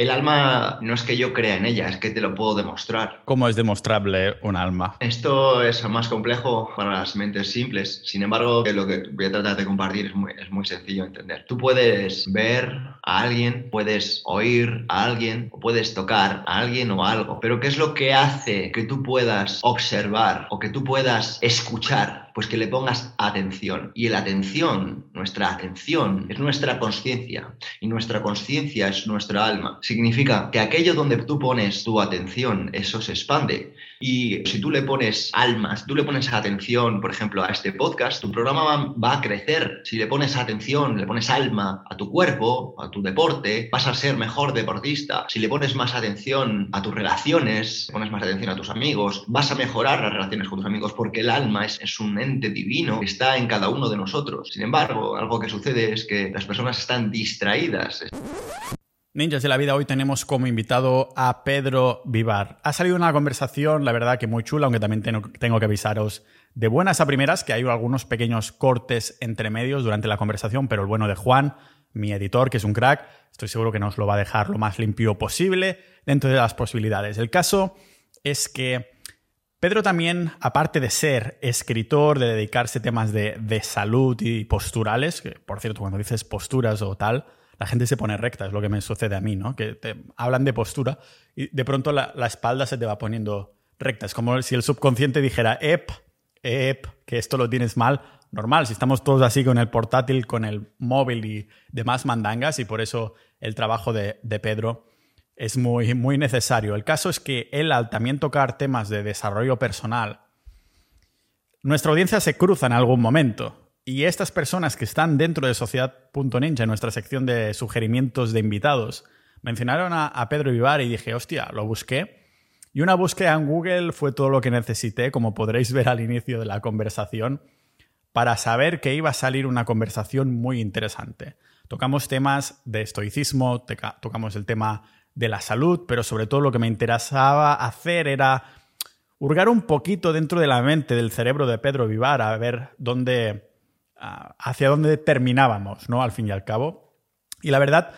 El alma no es que yo crea en ella, es que te lo puedo demostrar. ¿Cómo es demostrable un alma? Esto es más complejo para las mentes simples. Sin embargo, lo que voy a tratar de compartir es muy, es muy sencillo de entender. Tú puedes ver a alguien, puedes oír a alguien, o puedes tocar a alguien o algo. Pero ¿qué es lo que hace que tú puedas observar o que tú puedas escuchar pues que le pongas atención. Y la atención, nuestra atención, es nuestra conciencia. Y nuestra conciencia es nuestra alma. Significa que aquello donde tú pones tu atención, eso se expande. Y si tú le pones alma, si tú le pones atención, por ejemplo, a este podcast, tu programa va, a crecer. Si le pones atención, le pones alma a tu cuerpo, a tu deporte, vas a ser mejor deportista. Si le pones más atención a tus relaciones, pones más atención a tus amigos, vas a mejorar las relaciones con tus amigos porque el alma es, es un divino está en cada uno de nosotros. Sin embargo, algo que sucede es que las personas están distraídas. Ninjas de la vida, hoy tenemos como invitado a Pedro Vivar. Ha salido una conversación, la verdad que muy chula, aunque también tengo que avisaros de buenas a primeras, que hay algunos pequeños cortes entre medios durante la conversación, pero el bueno de Juan, mi editor, que es un crack, estoy seguro que nos lo va a dejar lo más limpio posible dentro de las posibilidades. El caso es que Pedro también, aparte de ser escritor, de dedicarse a temas de, salud y posturales, que por cierto, cuando dices posturas o tal, la gente se pone recta, es lo que me sucede a mí, ¿no? Que te hablan de postura y de pronto la, espalda se te va poniendo recta. Es como si el subconsciente dijera, ep, ep, que esto lo tienes mal. Normal, si estamos todos así con el portátil, con el móvil y demás mandangas, y por eso el trabajo de, de Pedro es muy, muy necesario. El caso es que él, al también tocar temas de desarrollo personal, nuestra audiencia se cruza en algún momento. Y estas personas que están dentro de Sociedad.ninja, en nuestra sección de sugerimientos de invitados, mencionaron a, a Pedro Vivar y dije, hostia, lo busqué. Y una búsqueda en Google fue todo lo que necesité, como podréis ver al inicio de la conversación, para saber que iba a salir una conversación muy interesante. Tocamos temas de estoicismo, tocamos el tema de la salud, pero sobre todo lo que me interesaba hacer era hurgar un poquito dentro de la mente, del cerebro de Pedro Vivar, a ver dónde, hacia dónde terminábamos, ¿no? Al fin y al cabo. Y la verdad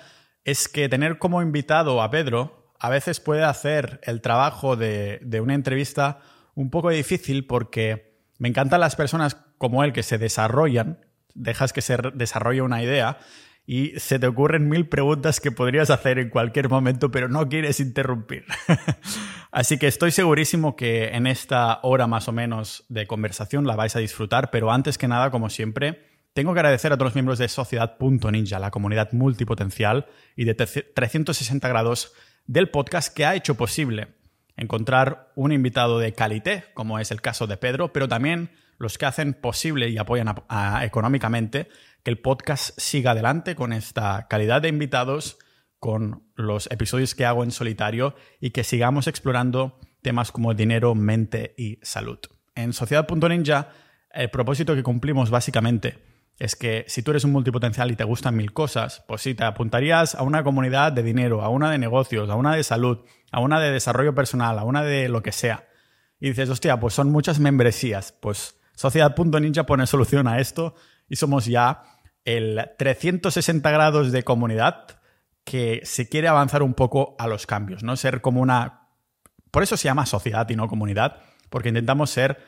es que tener como invitado a Pedro a veces puede hacer el trabajo de, de una entrevista un poco difícil porque me encantan las personas como él que se desarrollan, dejas que se desarrolle una idea y se te ocurren mil preguntas que podrías hacer en cualquier momento, pero no quieres interrumpir. Así que estoy segurísimo que en esta hora más o menos de conversación la vais a disfrutar, pero antes que nada, como siempre, tengo que agradecer a todos los miembros de Sociedad.ninja, la comunidad multipotencial y de 360 grados del podcast que ha hecho posible encontrar un invitado de calité, como es el caso de Pedro, pero también los que hacen posible y apoyan económicamente que el podcast siga adelante con esta calidad de invitados, con los episodios que hago en solitario y que sigamos explorando temas como dinero, mente y salud. En Sociedad.ninja, el propósito que cumplimos básicamente es que si tú eres un multipotencial y te gustan mil cosas, pues sí, te apuntarías a una comunidad de dinero, a una de negocios, a una de salud, a una de desarrollo personal, a una de lo que sea. Y dices, hostia, pues son muchas membresías. Pues Sociedad.ninja pone solución a esto y somos ya el 360 grados de comunidad que se quiere avanzar un poco a los cambios, ¿no? Ser como una... Por eso se llama sociedad y no comunidad, porque intentamos ser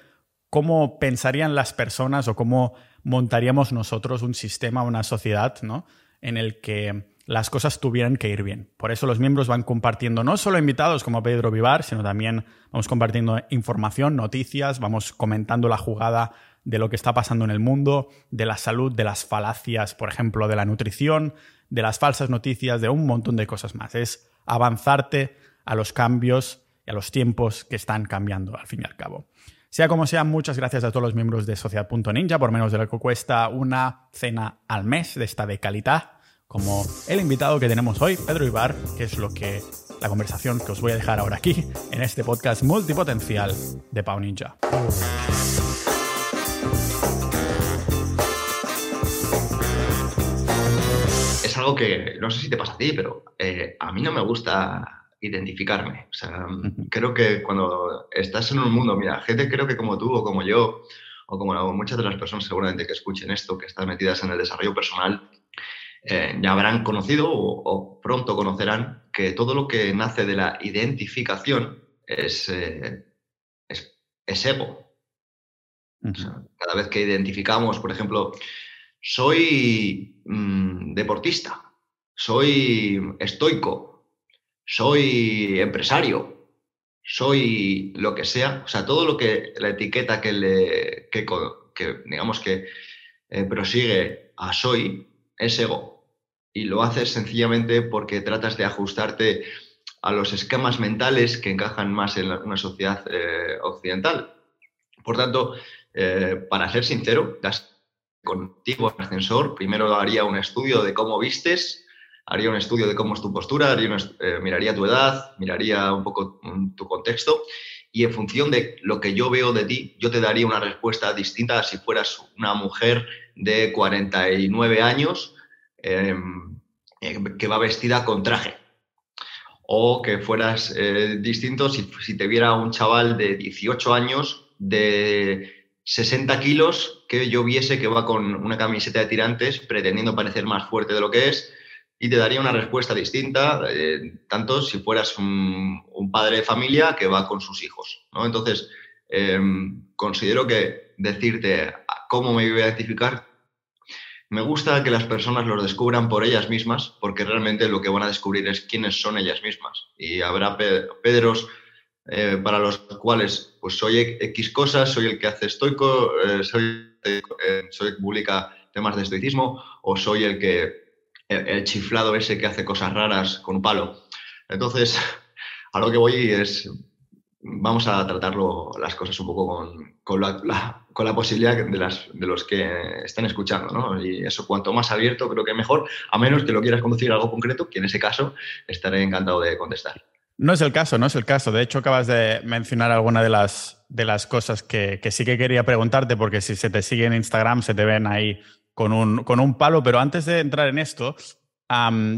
cómo pensarían las personas o cómo montaríamos nosotros un sistema, una sociedad, ¿no? En el que las cosas tuvieran que ir bien. Por eso los miembros van compartiendo no solo invitados como Pedro Vivar, sino también vamos compartiendo información, noticias, vamos comentando la jugada de lo que está pasando en el mundo, de la salud, de las falacias, por ejemplo, de la nutrición, de las falsas noticias, de un montón de cosas más. Es avanzarte a los cambios y a los tiempos que están cambiando, al fin y al cabo. Sea como sea, muchas gracias a todos los miembros de Sociedad.ninja por menos de lo que cuesta una cena al mes de esta de calidad, como el invitado que tenemos hoy, Pedro Ibar, que es lo que la conversación que os voy a dejar ahora aquí en este podcast multipotencial de Pau Ninja. Algo que no sé si te pasa a ti, pero eh, a mí no me gusta identificarme. O sea, creo que cuando estás en un mundo, mira, gente creo que como tú o como yo, o como muchas de las personas seguramente que escuchen esto, que están metidas en el desarrollo personal, eh, ya habrán conocido o, pronto conocerán que todo lo que nace de la identificación es, eh, es, ego. cada vez que identificamos, por ejemplo, soy mm, deportista, soy estoico, soy empresario, soy lo que sea, o sea, todo lo que la etiqueta que le, que, digamos que eh, prosigue a soy es ego. Y lo haces sencillamente porque tratas de ajustarte a los esquemas mentales que encajan más en una sociedad eh, occidental. Por tanto, eh, para ser sincero, contigo en ascensor, primero haría un estudio de cómo vistes, haría un estudio de cómo es tu postura, eh, miraría tu edad, miraría un poco mm, tu contexto y en función de lo que yo veo de ti, yo te daría una respuesta distinta a si fueras una mujer de 49 años em, eh, que va vestida con traje. O que fueras eh, distinto si, si te viera un chaval de 18 años de 60 kilos que yo viese que va con una camiseta de tirantes pretendiendo parecer más fuerte de lo que es y te daría una respuesta distinta, eh, tanto si fueras un, padre de familia que va con sus hijos. ¿no? Entonces, em, considero que decirte cómo me voy a identificar, me gusta que las personas lo descubran por ellas mismas, porque realmente lo que van a descubrir es quiénes son ellas mismas. Y habrá Pedros eh, para los cuales pues soy X cosas, soy el que hace estoico, eh, soy, eh, que publica temas de estoicismo o soy el que el, chiflado ese que hace cosas raras con un palo. Entonces, a lo que voy es, vamos a tratarlo las cosas un poco con, la, posibilidad de, las, de los que estén escuchando, ¿no? Y eso, cuanto más abierto, creo que mejor, a menos que lo quieras conducir a algo concreto, que en ese caso estaré encantado de contestar. No es el caso, no es el caso. De hecho, acabas de mencionar alguna de las, de las cosas que, sí que quería preguntarte, porque si se te sigue en Instagram, se te ven ahí con un, con un palo. Pero antes de entrar en esto,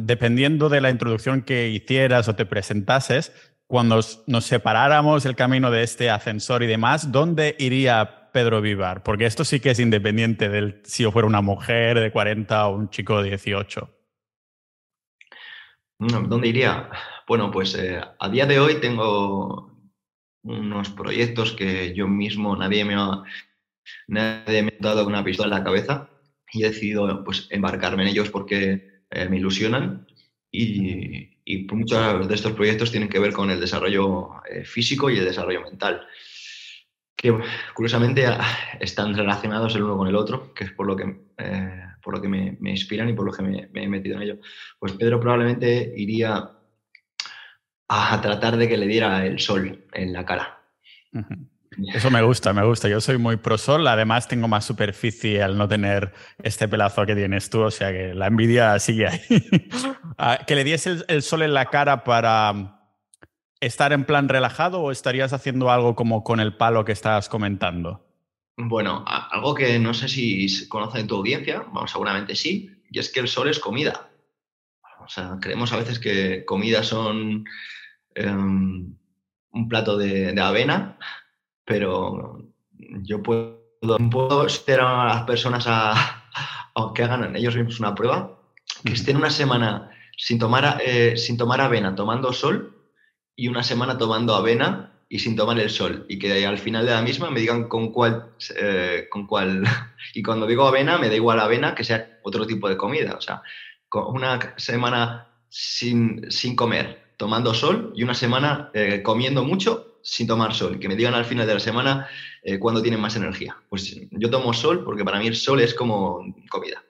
dependiendo de la introducción que hicieras o te presentases, cuando nos separáramos el camino de este ascensor y demás, ¿dónde iría Pedro Vivar? Porque esto sí que es independiente del si yo fuera una mujer de 40 o un chico de 18. ¿Dónde iría? Bueno, pues eh, a día de hoy tengo unos proyectos que yo mismo, nadie me ha, nadie me ha dado una pistola en la cabeza y he decidido pues, embarcarme en ellos porque eh, me ilusionan y, muchos de estos proyectos tienen que ver con el desarrollo eh, físico y el desarrollo mental, que curiosamente ah, están relacionados el uno con el otro, que es por lo que, por lo que me, inspiran y por lo que me, me he metido en ello. Pues Pedro probablemente iría a tratar de que le diera el sol en la cara. Eso me gusta, me gusta. Yo soy muy pro sol, además tengo más superficie al no tener este pelazo que tienes tú, o sea que la envidia sigue ahí. Ah, ¿Que le diese el, sol en la cara para estar en plan relajado o estarías haciendo algo como con el palo que estabas comentando? Bueno, algo que no sé si conoce en tu audiencia, bueno, seguramente sí, y es que el sol es comida. O sea, creemos a veces que comida son Em, un plato de, avena, pero yo puedo, puedo a las personas a, que hagan ellos mismos una prueba, que estén una semana sin tomar, eh, sin tomar avena tomando sol y una semana tomando avena y sin tomar el sol y que al final de la misma me digan con cuál, eh, con cuál. Y cuando digo avena, me da igual avena que sea otro tipo de comida. O sea, una semana sin, sin comer tomando sol y una semana eh, comiendo mucho sin tomar sol. Que me digan al final de la semana eh, cuándo tienen más energía. Pues yo tomo sol porque para mí el sol es como comida.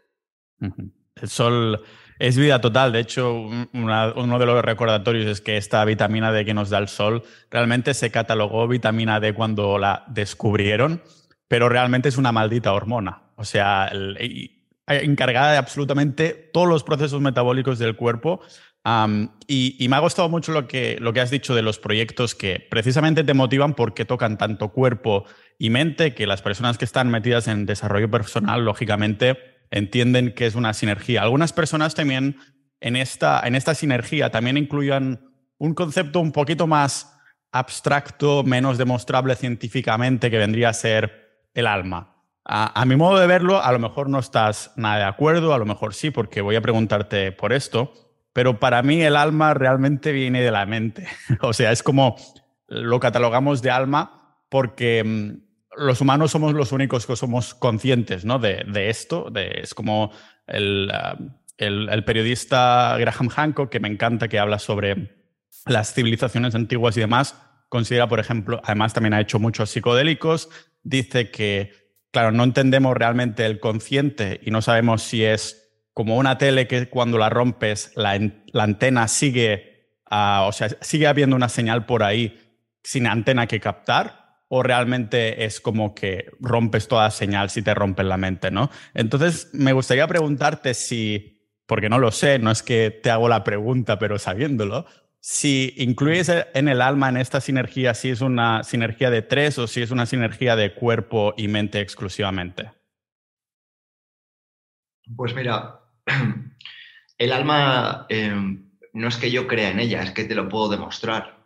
El sol es vida total. De hecho, uno de los recordatorios es que esta vitamina D que nos da el sol realmente se catalogó vitamina D cuando la descubrieron, pero realmente es una maldita hormona. O sea, encargada de absolutamente todos los procesos metabólicos del cuerpo y, me ha gustado mucho lo que, lo que has dicho de los proyectos que precisamente te motivan porque tocan tanto cuerpo y mente, que las personas que están metidas en desarrollo personal, lógicamente, entienden que es una sinergia. Algunas personas también en esta, en esta sinergia también incluyen un concepto un poquito más abstracto, menos demostrable científicamente, que vendría a ser el alma. A, mi modo de verlo, a lo mejor no estás nada de acuerdo, a lo mejor sí, porque voy a preguntarte por esto, pero para mí el alma realmente viene de la mente. o sea, es como lo catalogamos de alma porque mm, los humanos somos los únicos que somos conscientes ¿no? de, esto. De, es como el, el, el, periodista Graham Hancock, que me encanta, que habla sobre las civilizaciones antiguas y demás. Considera, por ejemplo, además también ha hecho muchos psicodélicos, dice que claro, no entendemos realmente el consciente y no sabemos si es como una tele que cuando la rompes la, antena sigue, o sea, sigue habiendo una señal por ahí sin antena que captar o realmente es como que rompes toda señal si te rompes la mente, ¿no? Entonces, me gustaría preguntarte si, porque no lo sé, no es que te hago la pregunta, pero sabiéndolo, si incluyes en el alma, en esta sinergia, si es una sinergia de tres o si es una sinergia de cuerpo y mente exclusivamente. Pues mira, el alma em, no es que yo crea en ella, es que te lo puedo demostrar.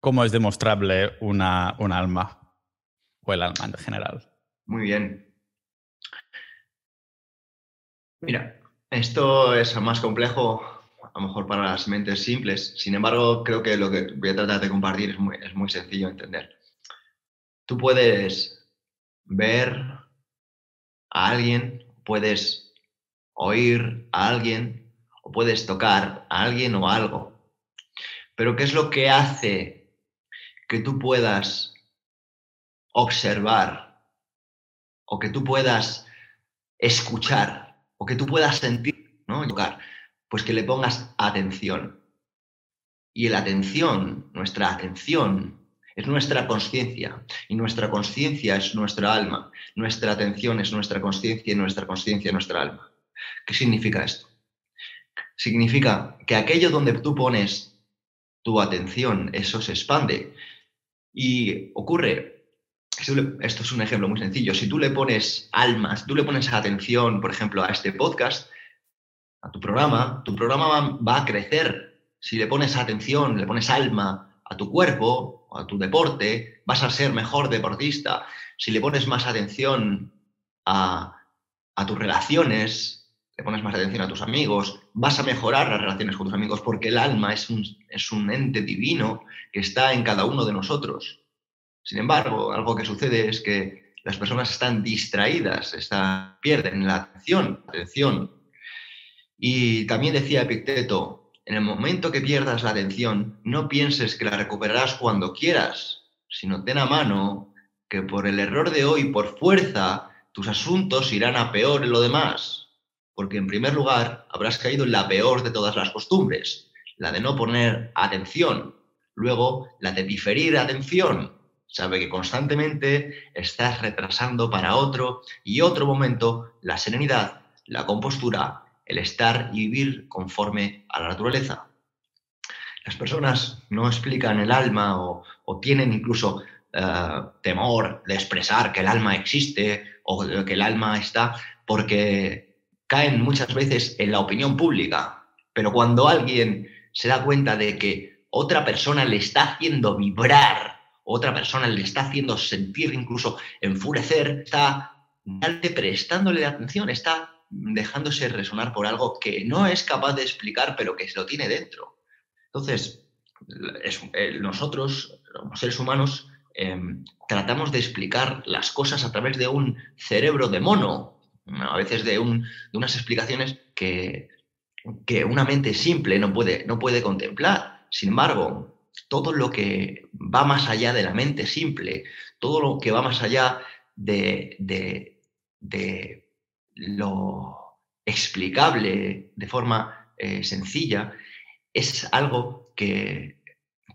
¿Cómo es demostrable una, un alma o el alma en general? Muy bien. Mira, esto es más complejo a lo mejor para las mentes simples. Sin embargo, creo que lo que voy a tratar de compartir es muy, es muy sencillo de entender. Tú puedes ver a alguien, puedes oír a alguien o puedes tocar a alguien o algo. Pero ¿qué es lo que hace que tú puedas observar o que tú puedas escuchar o que tú puedas sentir, ¿no? Tocar pues que le pongas atención. Y la atención, nuestra atención, es nuestra conciencia. Y nuestra conciencia es nuestra alma. Nuestra atención es nuestra conciencia y nuestra conciencia es nuestra alma. ¿Qué significa esto? Significa que aquello donde tú pones tu atención, eso se expande. Y ocurre, esto es un ejemplo muy sencillo, si tú le pones alma, si tú le pones atención, por ejemplo, a este podcast, a tu programa, tu programa va, a crecer. Si le pones atención, le pones alma a tu cuerpo a tu deporte, vas a ser mejor deportista. Si le pones más atención a, tus relaciones, le pones más atención a tus amigos, vas a mejorar las relaciones con tus amigos porque el alma es un, es un ente divino que está en cada uno de nosotros. Sin embargo, algo que sucede es que las personas están distraídas, están, pierden la atención, atención y también decía Epicteto, en el momento que pierdas la atención, no pienses que la recuperarás cuando quieras, sino ten a mano que por el error de hoy, por fuerza, tus asuntos irán a peor en lo demás. Porque en primer lugar, habrás caído en la peor de todas las costumbres, la de no poner atención. Luego, la de diferir atención. Sabe que constantemente estás retrasando para otro y otro momento la serenidad, la compostura el estar y vivir conforme a la naturaleza. Las personas no explican el alma o, tienen incluso eh, temor de expresar que el alma existe o que el alma está porque caen muchas veces en la opinión pública. Pero cuando alguien se da cuenta de que otra persona le está haciendo vibrar, otra persona le está haciendo sentir, incluso enfurecer, está prestándole atención, está dejándose resonar por algo que no es capaz de explicar, pero que se lo tiene dentro. Entonces, eh, nosotros, los seres humanos, em, tratamos de explicar las cosas a través de un cerebro de mono, a veces de, unas explicaciones que, que, una mente simple no puede, no puede contemplar. Sin embargo, todo lo que va más allá de la mente simple, todo lo que va más allá de, de lo explicable de forma eh, sencilla es algo que,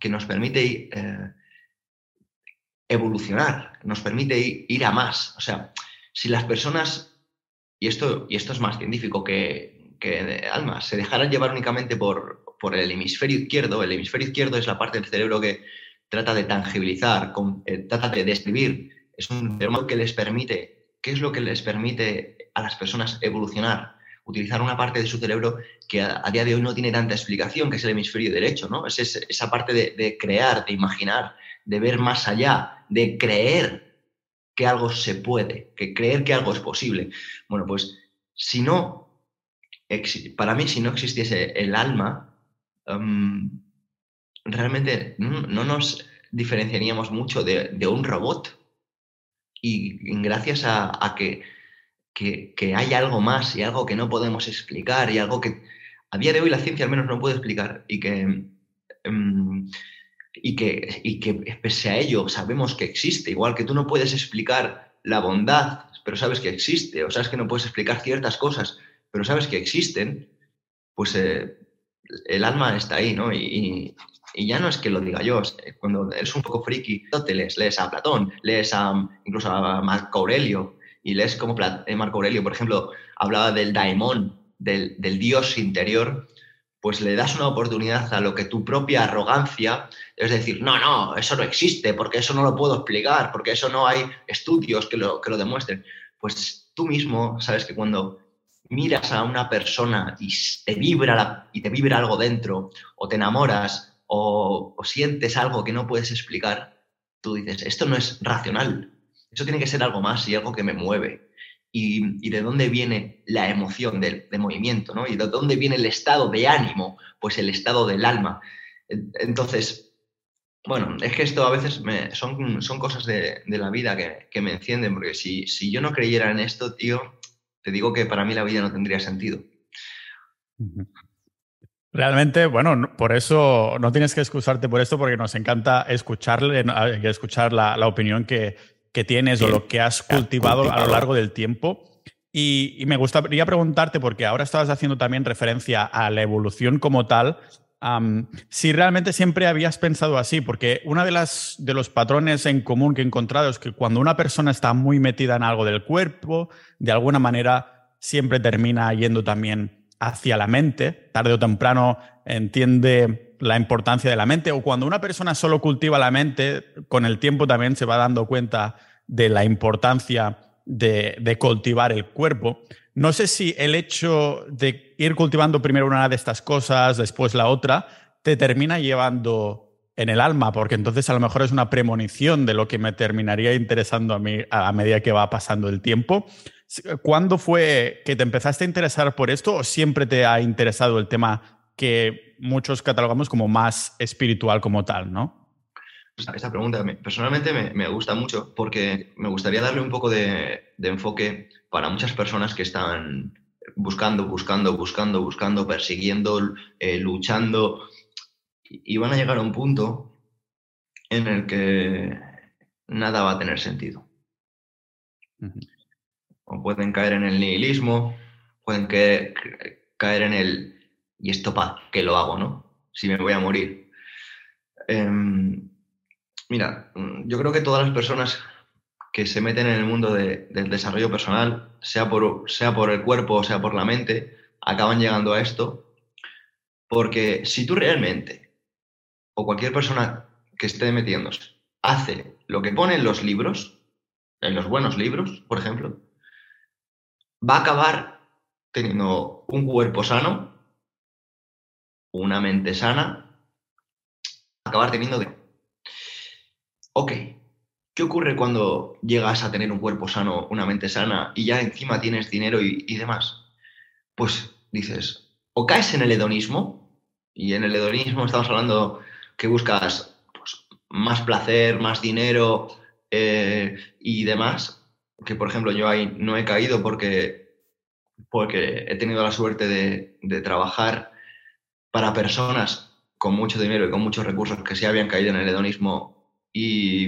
nos permite eh, evolucionar, nos permite ir, a más. O sea, si las personas, y esto, y esto es más científico que, que alma, se dejaran llevar únicamente por, por, el hemisferio izquierdo, el hemisferio izquierdo es la parte del cerebro que trata de tangibilizar, eh, trata de describir, es un cerebro que les permite, ¿qué es lo que les permite a las personas evolucionar, utilizar una parte de su cerebro que a, día de hoy no tiene tanta explicación, que es el hemisferio derecho, ¿no? Es esa parte de, crear, de imaginar, de ver más allá, de creer que algo se puede, que creer que algo es posible. Bueno, pues si no, para mí si no existiese el alma, em, realmente no, nos diferenciaríamos mucho de, un robot. Y, gracias a, que, que, hay algo más y algo que no podemos explicar y algo que a día de hoy la ciencia al menos no puede explicar y que... Em, y que, y que pese a ello sabemos que existe, igual que tú no puedes explicar la bondad, pero sabes que existe, o sabes que no puedes explicar ciertas cosas, pero sabes que existen, pues eh, el alma está ahí, ¿no? Y, ya no es que lo diga yo, cuando eres un poco friki, te lees, a Platón, lees a, incluso a Marco Aurelio, y lees como eh, Marco Aurelio, por ejemplo, hablaba del daemon, del, del dios interior, pues le das una oportunidad a lo que tu propia arrogancia es decir, no, no, eso no existe, porque eso no lo puedo explicar, porque eso no hay estudios que lo, que lo demuestren. Pues tú mismo sabes que cuando miras a una persona y te vibra, y te vibra algo dentro, o te enamoras, o, sientes algo que no puedes explicar, tú dices, esto no es racional, eso tiene que ser algo más y algo que me mueve y, de dónde viene la emoción de, movimiento, ¿no? Y de dónde viene el estado de ánimo, pues el estado del alma. Entonces, bueno, es que esto a veces son, son cosas de, la vida que, me encienden, porque si, si yo no creyera en esto, tío, te digo que para mí la vida no tendría sentido. Realmente, bueno, por eso no tienes que excusarte por esto, porque nos encanta escucharle, escuchar la, la opinión que, que tienes o lo que has cultivado a lo largo del tiempo. Y, me gustaría preguntarte, porque ahora estabas haciendo también referencia a la evolución como tal, si realmente siempre habías pensado así, porque uno de, las, de los patrones en común que he encontrado es que cuando una persona está muy metida en algo del cuerpo, de alguna manera siempre termina yendo también hacia la mente, tarde o temprano entiende la importancia de la mente, o cuando una persona solo cultiva la mente, con el tiempo también se va dando cuenta de la importancia de, cultivar el cuerpo. No sé si el hecho de ir cultivando primero una de estas cosas, después la otra, te termina llevando en el alma, porque entonces a lo mejor es una premonición de lo que me terminaría interesando a mí a medida que va pasando el tiempo. ¿Cuándo fue que te empezaste a interesar por esto o siempre te ha interesado el tema que muchos catalogamos como más espiritual como tal, ¿no? Esta pregunta personalmente me, gusta mucho porque me gustaría darle un poco de, enfoque para muchas personas que están buscando, buscando, buscando, buscando, persiguiendo, eh, luchando y van a llegar a un punto en el que nada va a tener sentido. O pueden caer en el nihilismo, pueden caer en el ¿y esto para qué lo hago, no? Si me voy a morir. Em, mira, yo creo que todas las personas que se meten en el mundo del desarrollo personal, sea por, sea por el cuerpo o sea por la mente, acaban llegando a esto, porque si tú realmente, o cualquier persona que esté metiéndose, hace lo que pone en los libros, en los buenos libros, por ejemplo, va a acabar teniendo un cuerpo sano una mente sana, acabar teniendo de... Ok, ¿qué ocurre cuando llegas a tener un cuerpo sano, una mente sana y ya encima tienes dinero y, demás? Pues dices, o caes en el hedonismo, y en el hedonismo estamos hablando que buscas pues, más placer, más dinero eh, y demás, que por ejemplo yo ahí no he caído porque, porque he tenido la suerte de, trabajar para personas con mucho dinero y con muchos recursos que se habían caído en el hedonismo y,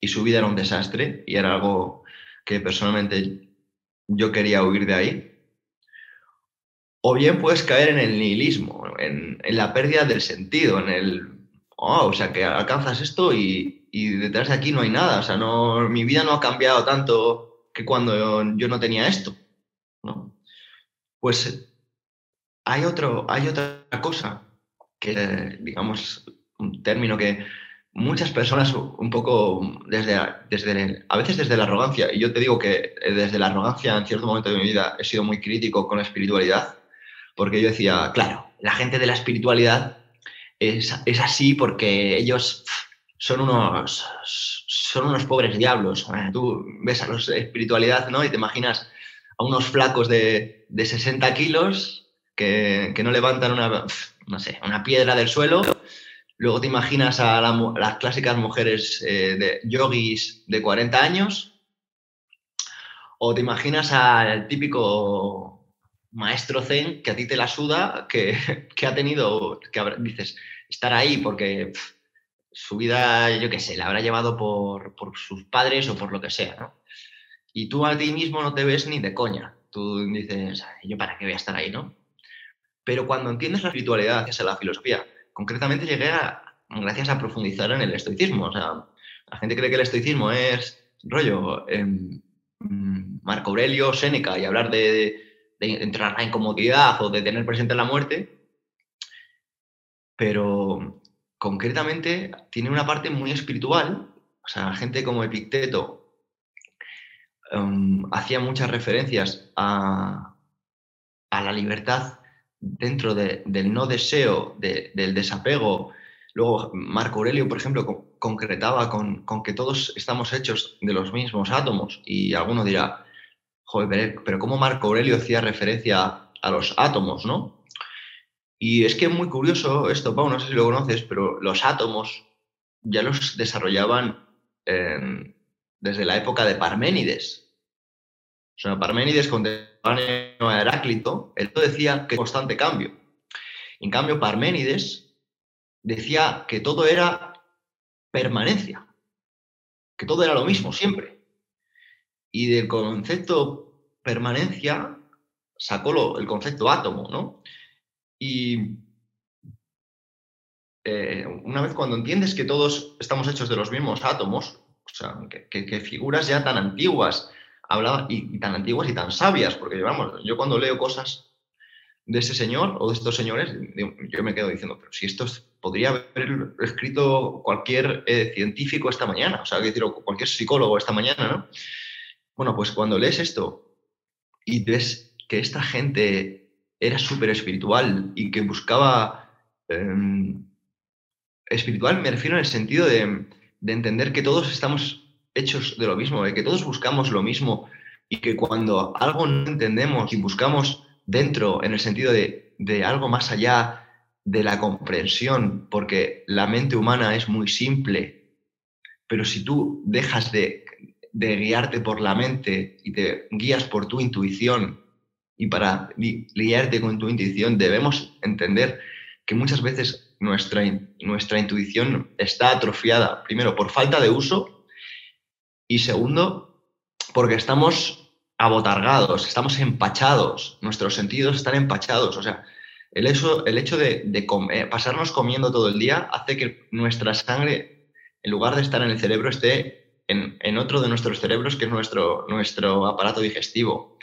y su vida era un desastre y era algo que personalmente yo quería huir de ahí. O bien puedes caer en el nihilismo, en, la pérdida del sentido, en el, oh, o sea, que alcanzas esto y, y, detrás de aquí no hay nada, o sea, no, mi vida no ha cambiado tanto que cuando yo, yo no tenía esto. ¿no? Pues hay, otro, hay otra cosa que, digamos, un término que muchas personas un poco desde, desde a veces desde la arrogancia, y yo te digo que eh, desde la arrogancia en cierto momento de mi vida he sido muy crítico con la espiritualidad, porque yo decía, claro, la gente de la espiritualidad es, es así porque ellos son unos, son unos pobres diablos. Tú ves a los espiritualidad, ¿no? Y te imaginas a unos flacos de, de 60 kilos que, que, no levantan una, no sé, una piedra del suelo. Luego te imaginas a, las clásicas mujeres eh, de yogis de 40 años. O te imaginas al típico maestro zen que a ti te la suda, que, que ha tenido, que dices, estar ahí porque su vida, yo qué sé, la habrá llevado por, por, sus padres o por lo que sea, ¿no? Y tú a ti mismo no te ves ni de coña. Tú dices, ¿yo para qué voy a estar ahí, no? Pero cuando entiendes la espiritualidad, gracias a la filosofía, concretamente llegué a, gracias a profundizar en el estoicismo. O sea, la gente cree que el estoicismo es rollo em, Marco Aurelio, Séneca y hablar de, de entrar en la incomodidad o de tener presente la muerte, pero concretamente tiene una parte muy espiritual. O sea, gente como Epicteto um, hacía muchas referencias a, la libertad dentro del no deseo, del desapego. Luego, Marco Aurelio, por ejemplo, concretaba con, que todos estamos hechos de los mismos átomos. Y alguno dirá, joder, pero ¿cómo Marco Aurelio hacía referencia a los átomos, no? Y es que es muy curioso esto, Pau, no sé si lo conoces, pero los átomos ya los desarrollaban em, desde la época de Parménides. O sea, Parménides contemporáneo a Heráclito, él decía que constante cambio. En cambio, Parménides decía que todo era permanencia, que todo era lo mismo siempre. Y del concepto permanencia sacó el concepto átomo, ¿no? Y eh, una vez cuando entiendes que todos estamos hechos de los mismos átomos, o sea, que, figuras ya tan antiguas hablaban, y, tan antiguas y tan sabias, porque vamos, yo cuando leo cosas de ese señor o de estos señores, yo me quedo diciendo, pero si esto podría haber escrito cualquier eh, científico esta mañana, o sea, cualquier psicólogo esta mañana, ¿no? Bueno, pues cuando lees esto y ves que esta gente era súper espiritual y que buscaba... Em, espiritual me refiero en el sentido de, entender que todos estamos hechos de lo mismo, de que todos buscamos lo mismo y que cuando algo no entendemos y buscamos dentro en el sentido de, de algo más allá de la comprensión, porque la mente humana es muy simple, pero si tú dejas de, de guiarte por la mente y te guías por tu intuición y para liarte con tu intuición debemos entender que muchas veces nuestra, nuestra intuición está atrofiada, primero, por falta de uso y segundo, porque estamos abotargados, estamos empachados, nuestros sentidos están empachados. O sea, el hecho, el hecho de, pasarnos comiendo todo el día hace que nuestra sangre, en lugar de estar en el cerebro, esté en, en otro de nuestros cerebros, que es nuestro, nuestro aparato digestivo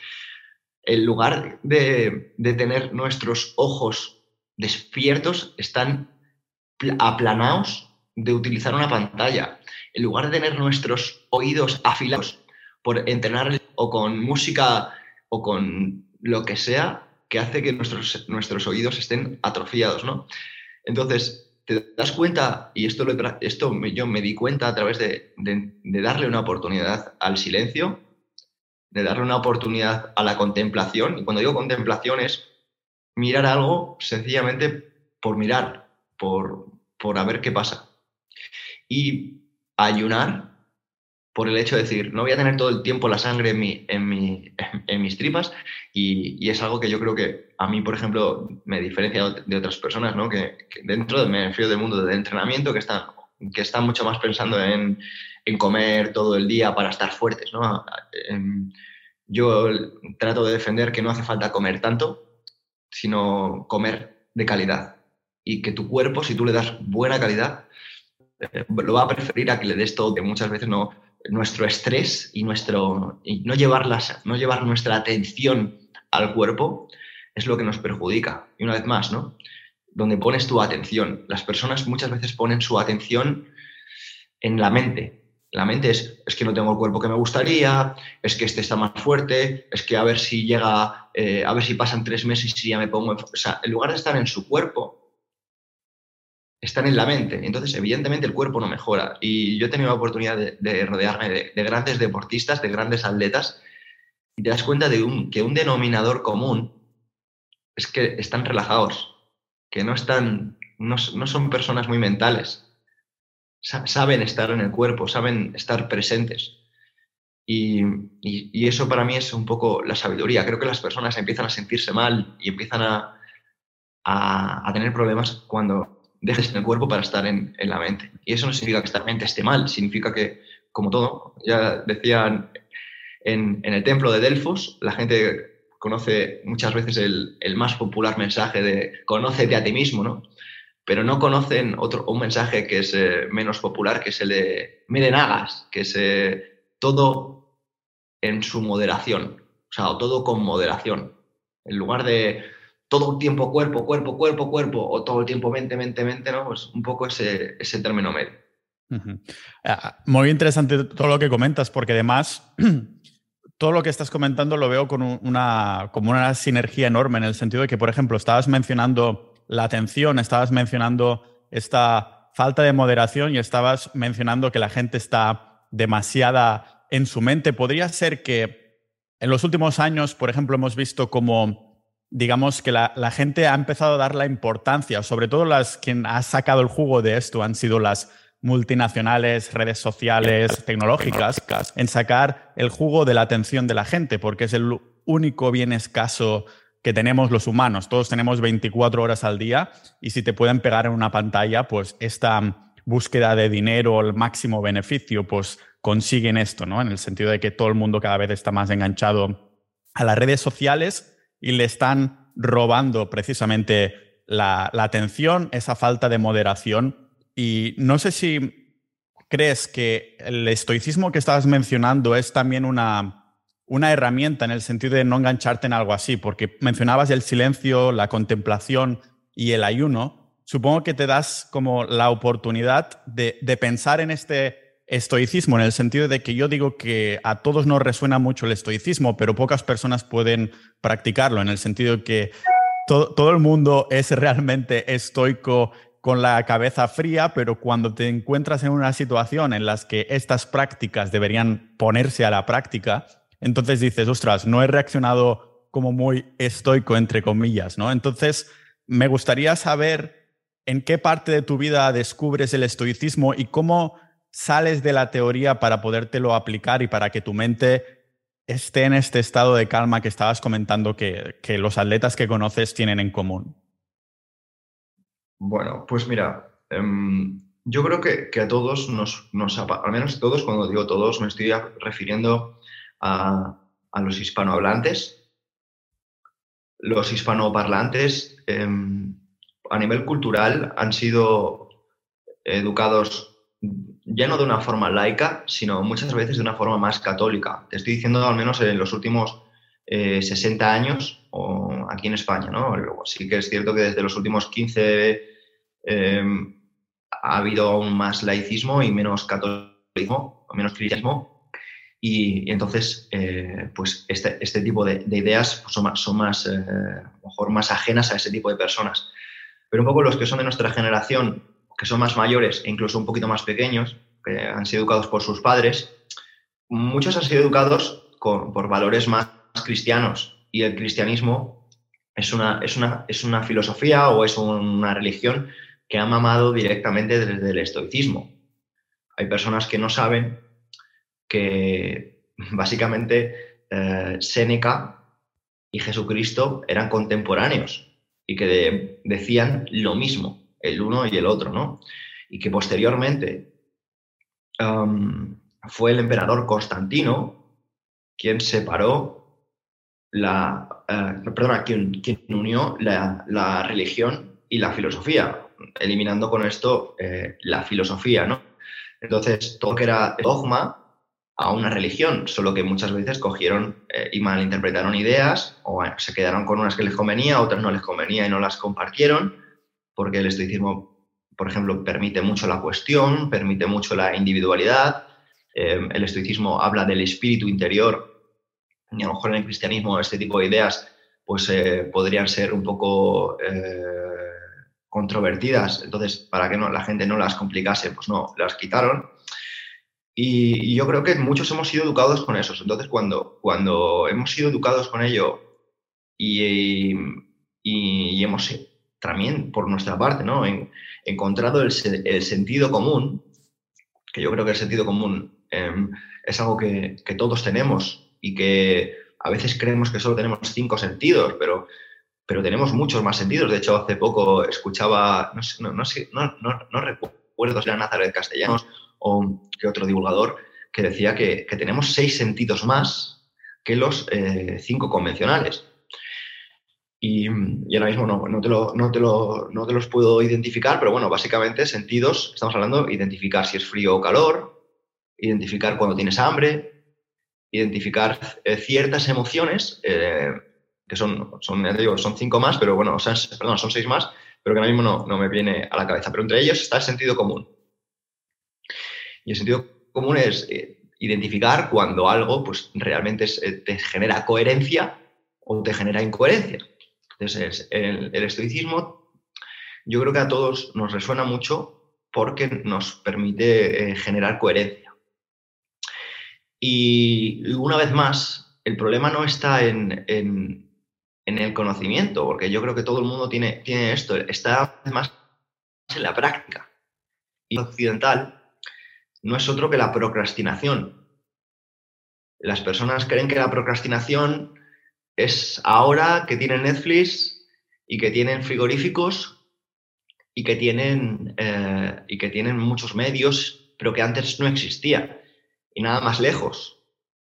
en lugar de, tener nuestros ojos despiertos, están aplanados de utilizar una pantalla. En lugar de tener nuestros oídos afilados por entrenar o con música o con lo que sea, que hace que nuestros, nuestros oídos estén atrofiados, ¿no? Entonces, te das cuenta, y esto, esto yo me di cuenta a través de darle una oportunidad al silencio, de darle una oportunidad a la contemplación. Y cuando digo contemplación es mirar algo sencillamente por mirar, por, por a ver qué pasa. Y ayunar por el hecho de decir, no voy a tener todo el tiempo la sangre en, mi, en, mi, en mis tripas y, es algo que yo creo que a mí, por ejemplo, me diferencia de otras personas, ¿no? que, dentro de, me refiero del mundo del entrenamiento, que están que está mucho más pensando en, en comer todo el día para estar fuertes, ¿no? Yo trato de defender que no hace falta comer tanto, sino comer de calidad. Y que tu cuerpo, si tú le das buena calidad, eh, lo va a preferir a que le des todo, que muchas veces no, nuestro estrés y, nuestro, y no, llevarlas, no llevar nuestra atención al cuerpo es lo que nos perjudica. Y una vez más, ¿no? Donde pones tu atención. Las personas muchas veces ponen su atención en la mente, la mente es, es que no tengo el cuerpo que me gustaría, es que este está más fuerte, es que a ver si llega, eh, a ver si pasan tres meses y ya me pongo... O sea, en lugar de estar en su cuerpo, están en la mente. Entonces, evidentemente, el cuerpo no mejora. Y yo he tenido la oportunidad de, rodearme de, grandes deportistas, de grandes atletas, y te das cuenta de un, que un denominador común es que están relajados, que no, están, no, son personas muy mentales. saben estar en el cuerpo, saben estar presentes. Y, eso para mí es un poco la sabiduría. Creo que las personas empiezan a sentirse mal y empiezan a, a tener problemas cuando dejes en el cuerpo para estar en, la mente. Y eso no significa que esta mente esté mal, significa que, como todo, ya decían en, el templo de Delfos, la gente conoce muchas veces el, más popular mensaje de conócete a ti mismo, ¿no? Pero no conocen otro, un mensaje que es eh, menos popular, que es el miren hagas, que es eh, todo en su moderación, o sea, todo con moderación. En lugar de todo el tiempo cuerpo, cuerpo, cuerpo, cuerpo, o todo el tiempo mente, mente, mente, ¿no? Pues un poco ese, ese término medio. Ah, muy interesante todo lo que comentas, porque además todo lo que estás comentando lo veo con una, como una sinergia enorme en el sentido de que, por ejemplo, estabas mencionando la atención, estabas mencionando esta falta de moderación y estabas mencionando que la gente está demasiada en su mente. Podría ser que en los últimos años, por ejemplo, hemos visto como digamos que la, gente ha empezado a dar la importancia, sobre todo las quien ha sacado el jugo de esto han sido las multinacionales, redes sociales, tecnológicas, en sacar el jugo de la atención de la gente, porque es el único bien escaso que tenemos los humanos. Todos tenemos 24 horas al día y si te pueden pegar en una pantalla, pues esta búsqueda de dinero, el máximo beneficio, pues consiguen esto, ¿no? En el sentido de que todo el mundo cada vez está más enganchado a las redes sociales y le están robando precisamente la, atención, esa falta de moderación. Y no sé si crees que el estoicismo que estabas mencionando es también una, una herramienta en el sentido de no engancharte en algo así, porque mencionabas el silencio, la contemplación y el ayuno. Supongo que te das como la oportunidad de, de pensar en este estoicismo, en el sentido de que yo digo que a todos nos resuena mucho el estoicismo, pero pocas personas pueden practicarlo, en el sentido que todo el mundo es realmente estoico con la cabeza fría, pero cuando te encuentras en una situación en la que estas prácticas deberían ponerse a la práctica, entonces dices, ostras, no he reaccionado como muy estoico, entre comillas, ¿no? Entonces, me gustaría saber en qué parte de tu vida descubres el estoicismo y cómo sales de la teoría para podértelo aplicar y para que tu mente esté en este estado de calma que estabas comentando que, los atletas que conoces tienen en común? Bueno, pues mira, em, yo creo que, a todos nos, nos, al menos todos, cuando digo todos, me estoy refiriendo a, los hispanohablantes. Los hispanoparlantes, em, a nivel cultural, han sido educados ya no de una forma laica, sino muchas veces de una forma más católica. Te estoy diciendo al menos en los últimos 60 eh, años o aquí en España, ¿no? sí que es cierto que desde los últimos 15 em, ha habido aún más laicismo y menos catolicismo, menos cristianismo. Y, entonces, eh, pues este, este, tipo de, ideas son más, son más eh, mejor más ajenas a ese tipo de personas. Pero un poco los que son de nuestra generación que son más mayores e incluso un poquito más pequeños, que han sido educados por sus padres, muchos han sido educados por valores más cristianos y el cristianismo es una, es, una, es una filosofía o es una religión que ha mamado directamente desde el estoicismo. Hay personas que no saben que básicamente eh, Séneca y Jesucristo eran contemporáneos y que decían lo mismo el uno y el otro, ¿no? Y que posteriormente fue el emperador Constantino quien separó la, uh, perdona, quien, quien unió la, religión y la filosofía, eliminando con esto eh, la filosofía, ¿no? Entonces, todo que era dogma a una religión, solo que muchas veces cogieron eh, y malinterpretaron ideas, o se quedaron con unas que les convenía, otras no les convenía y no las compartieron, porque el estoicismo, por ejemplo, permite mucho la cuestión, permite mucho la individualidad. Eh, el estoicismo habla del espíritu interior y a lo mejor en el cristianismo este tipo de ideas pues eh, podrían ser un poco eh, controvertidas, entonces para que no, la gente no las complicase, pues no, las quitaron. Y, yo creo que muchos hemos sido educados con eso. Entonces, cuando, cuando hemos sido educados con ello y, y, hemos también, por nuestra parte, ¿no? En, encontrado el, el, sentido común, que yo creo que el sentido común em, es algo que, que, todos tenemos y que a veces creemos que solo tenemos cinco sentidos, pero, pero tenemos muchos más sentidos. De hecho, hace poco escuchaba, no, no, no, recuerdo si era Nazaret Castellanos o que otro divulgador que decía que, tenemos seis sentidos más que los eh, cinco convencionales. Y, ahora mismo no, no, te lo, no, te lo, no, te los puedo identificar, pero bueno, básicamente sentidos, estamos hablando de identificar si es frío o calor, identificar cuando tienes hambre, identificar eh, ciertas emociones, eh, que son, son, digo, son cinco más, pero bueno, perdón, son seis más, pero que ahora mismo no, no me viene a la cabeza. Pero entre ellos está el sentido común. Y el sentido común es eh, identificar cuando algo pues, realmente eh, te genera coherencia o te genera incoherencia. Entonces, el, estoicismo yo creo que a todos nos resuena mucho porque nos permite eh, generar coherencia. Y una vez más, el problema no está en, el conocimiento, porque yo creo que todo el mundo tiene, tiene esto, está más en la práctica. Y occidental no es otro que la procrastinación. Las personas creen que la procrastinación es ahora que tienen Netflix y que tienen frigoríficos y que tienen, eh, y que tienen muchos medios, pero que antes no existía. Y nada más lejos.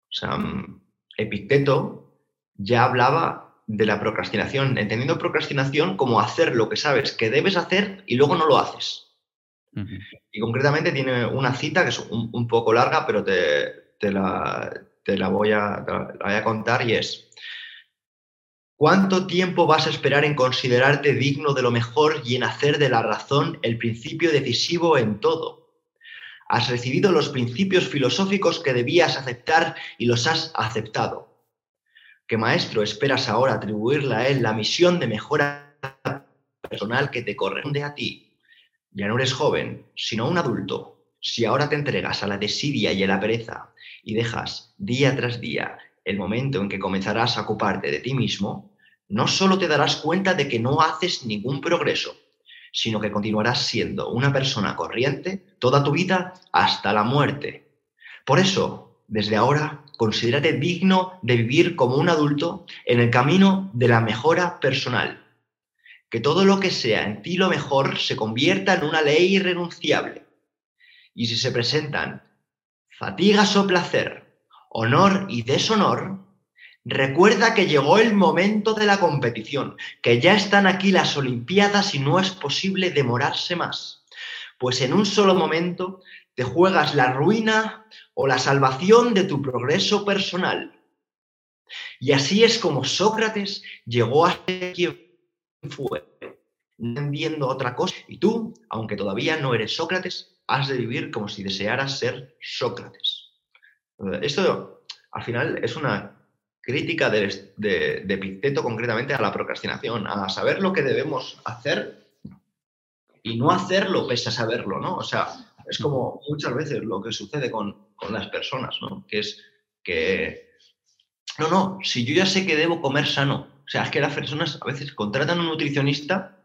O sea, mm, Epicteto ya hablaba de la procrastinación, entendiendo procrastinación como hacer lo que sabes que debes hacer y luego no lo haces. Y concretamente tiene una cita que es un, poco larga, pero te, la, voy a, voy a contar y es, ¿cuánto tiempo vas a esperar en considerarte digno de lo mejor y en hacer de la razón el principio decisivo en todo? Has recibido los principios filosóficos que debías aceptar y los has aceptado. ¿Qué maestro esperas ahora atribuirle a él la misión de mejora personal que te corresponde a ti? Ya no eres joven, sino un adulto. Si ahora te entregas a la desidia y a la pereza y dejas día tras día el momento en que comenzarás a ocuparte de ti mismo, no solo te darás cuenta de que no haces ningún progreso, sino que continuarás siendo una persona corriente toda tu vida hasta la muerte. Por eso, desde ahora, considérate digno de vivir como un adulto en el camino de la mejora personal que todo lo que sea en ti lo mejor se convierta en una ley irrenunciable. Y si se presentan fatigas o placer, honor y deshonor, recuerda que llegó el momento de la competición, que ya están aquí las Olimpiadas y no es posible demorarse más. Pues en un solo momento te juegas la ruina o la salvación de tu progreso personal. Y así es como Sócrates llegó a ser quien fue viendo otra cosa. Y tú, aunque todavía no eres Sócrates, has de vivir como si desearas ser Sócrates. Esto, al final, es una crítica de, de, concretamente a la procrastinación, a saber lo que debemos hacer y no hacerlo pese a saberlo, ¿no? O sea, es como muchas veces lo que sucede con, con las personas, ¿no? Que es que, no, no, si yo ya sé que debo comer sano, o sea, es que las personas a veces contratan a un nutricionista,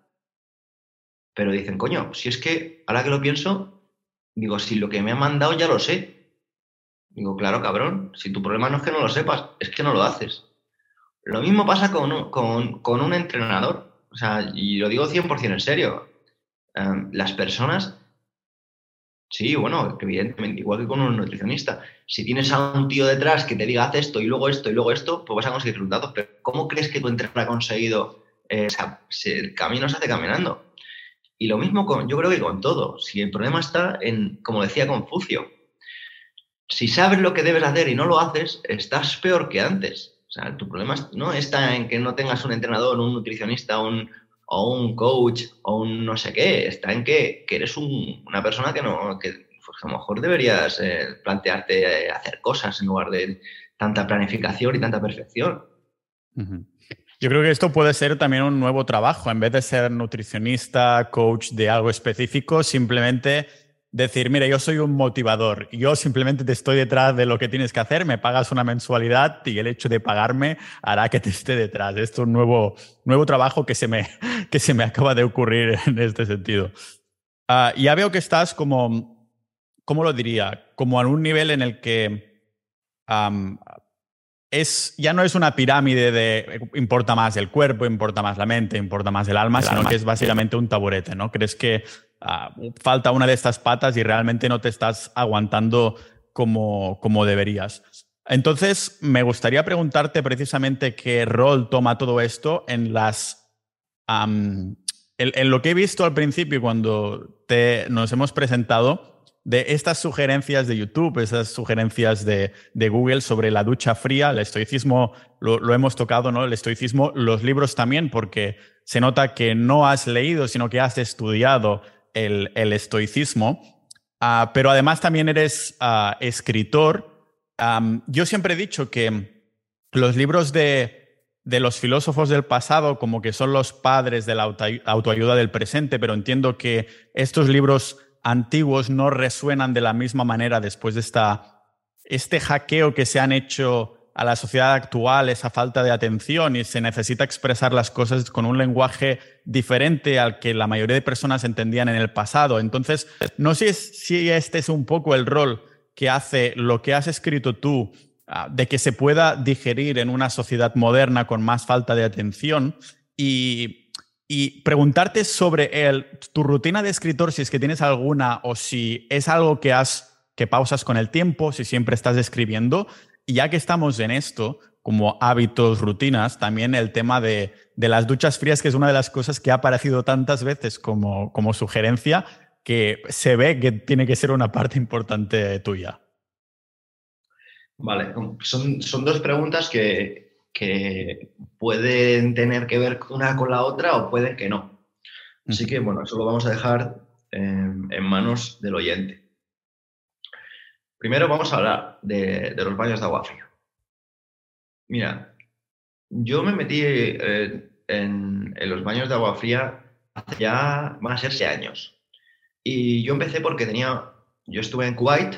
pero dicen, coño, si es que, ahora que lo pienso, digo, si lo que me ha mandado ya lo sé. Digo, claro, cabrón, si tu problema no es que no lo sepas, es que no lo haces. Lo mismo pasa con un, con, un entrenador. O sea, y lo digo 100% en serio. Em, las personas Sí, bueno, evidentemente, igual que con un nutricionista. Si tienes a un tío detrás que te diga haz esto y luego esto y luego esto, pues vas a conseguir resultados. Pero ¿cómo crees que tu entrenador ha conseguido? Eh, o sea, el camino se hace caminando. Y lo mismo con, yo creo que con todo. Si el problema está en, como decía Confucio, si sabes lo que debes hacer y no lo haces, estás peor que antes. O sea, tu problema no está en que no tengas un entrenador, un nutricionista, un, o un coach o un no sé qué, está en que, eres una persona que no, que pues a lo mejor deberías eh, plantearte eh, hacer cosas en lugar de tanta planificación y tanta perfección. Yo creo que esto puede ser también un nuevo trabajo. En vez de ser nutricionista, coach de algo específico, simplemente decir, mira, yo soy un motivador, yo simplemente te estoy detrás de lo que tienes que hacer, me pagas una mensualidad y el hecho de pagarme hará que te esté detrás. Esto es un nuevo, nuevo trabajo que se, me, que se me acaba de ocurrir en este sentido. Ah, ya veo que estás como, ¿cómo lo diría? Como a un nivel en el que es, ya no es una pirámide de importa más el cuerpo, importa más la mente, importa más el alma, sino que es básicamente un taburete, ¿no? Crees que Ah, falta una de estas patas y realmente no te estás aguantando como, como deberías. Entonces, me gustaría preguntarte precisamente qué rol toma todo esto en las... en, lo que he visto al principio cuando te, nos hemos presentado de estas sugerencias de YouTube, esas sugerencias de, de Google sobre la ducha fría, el estoicismo lo, hemos tocado, ¿no? El estoicismo, los libros también, porque se nota que no has leído, sino que has estudiado el, estoicismo, ah, pero además también eres ah, escritor. yo siempre he dicho que los libros de, de, los filósofos del pasado como que son los padres de la autoayuda del presente, pero entiendo que estos libros antiguos no resuenan de la misma manera después de esta, este hackeo que se han hecho a la sociedad actual esa falta de atención y se necesita expresar las cosas con un lenguaje diferente al que la mayoría de personas entendían en el pasado. Entonces, no sé si este es un poco el rol que hace lo que has escrito tú ah, de que se pueda digerir en una sociedad moderna con más falta de atención y, y preguntarte sobre el, tu rutina de escritor, si es que tienes alguna o si es algo que has que pausas con el tiempo, si siempre estás escribiendo y ya que estamos en esto, como hábitos, rutinas, también el tema de, las duchas frías, que es una de las cosas que ha aparecido tantas veces como, como sugerencia, que se ve que tiene que ser una parte importante tuya. Vale, son, son dos preguntas que, pueden tener que ver una con la otra o pueden que no. Así que, bueno, eso lo vamos a dejar en, en manos del oyente. Primero vamos a hablar de, los baños de agua fría. Mira, yo me metí eh, en, los baños de agua fría hace ya, van a ser seis años. Y yo empecé porque tenía, yo estuve en Kuwait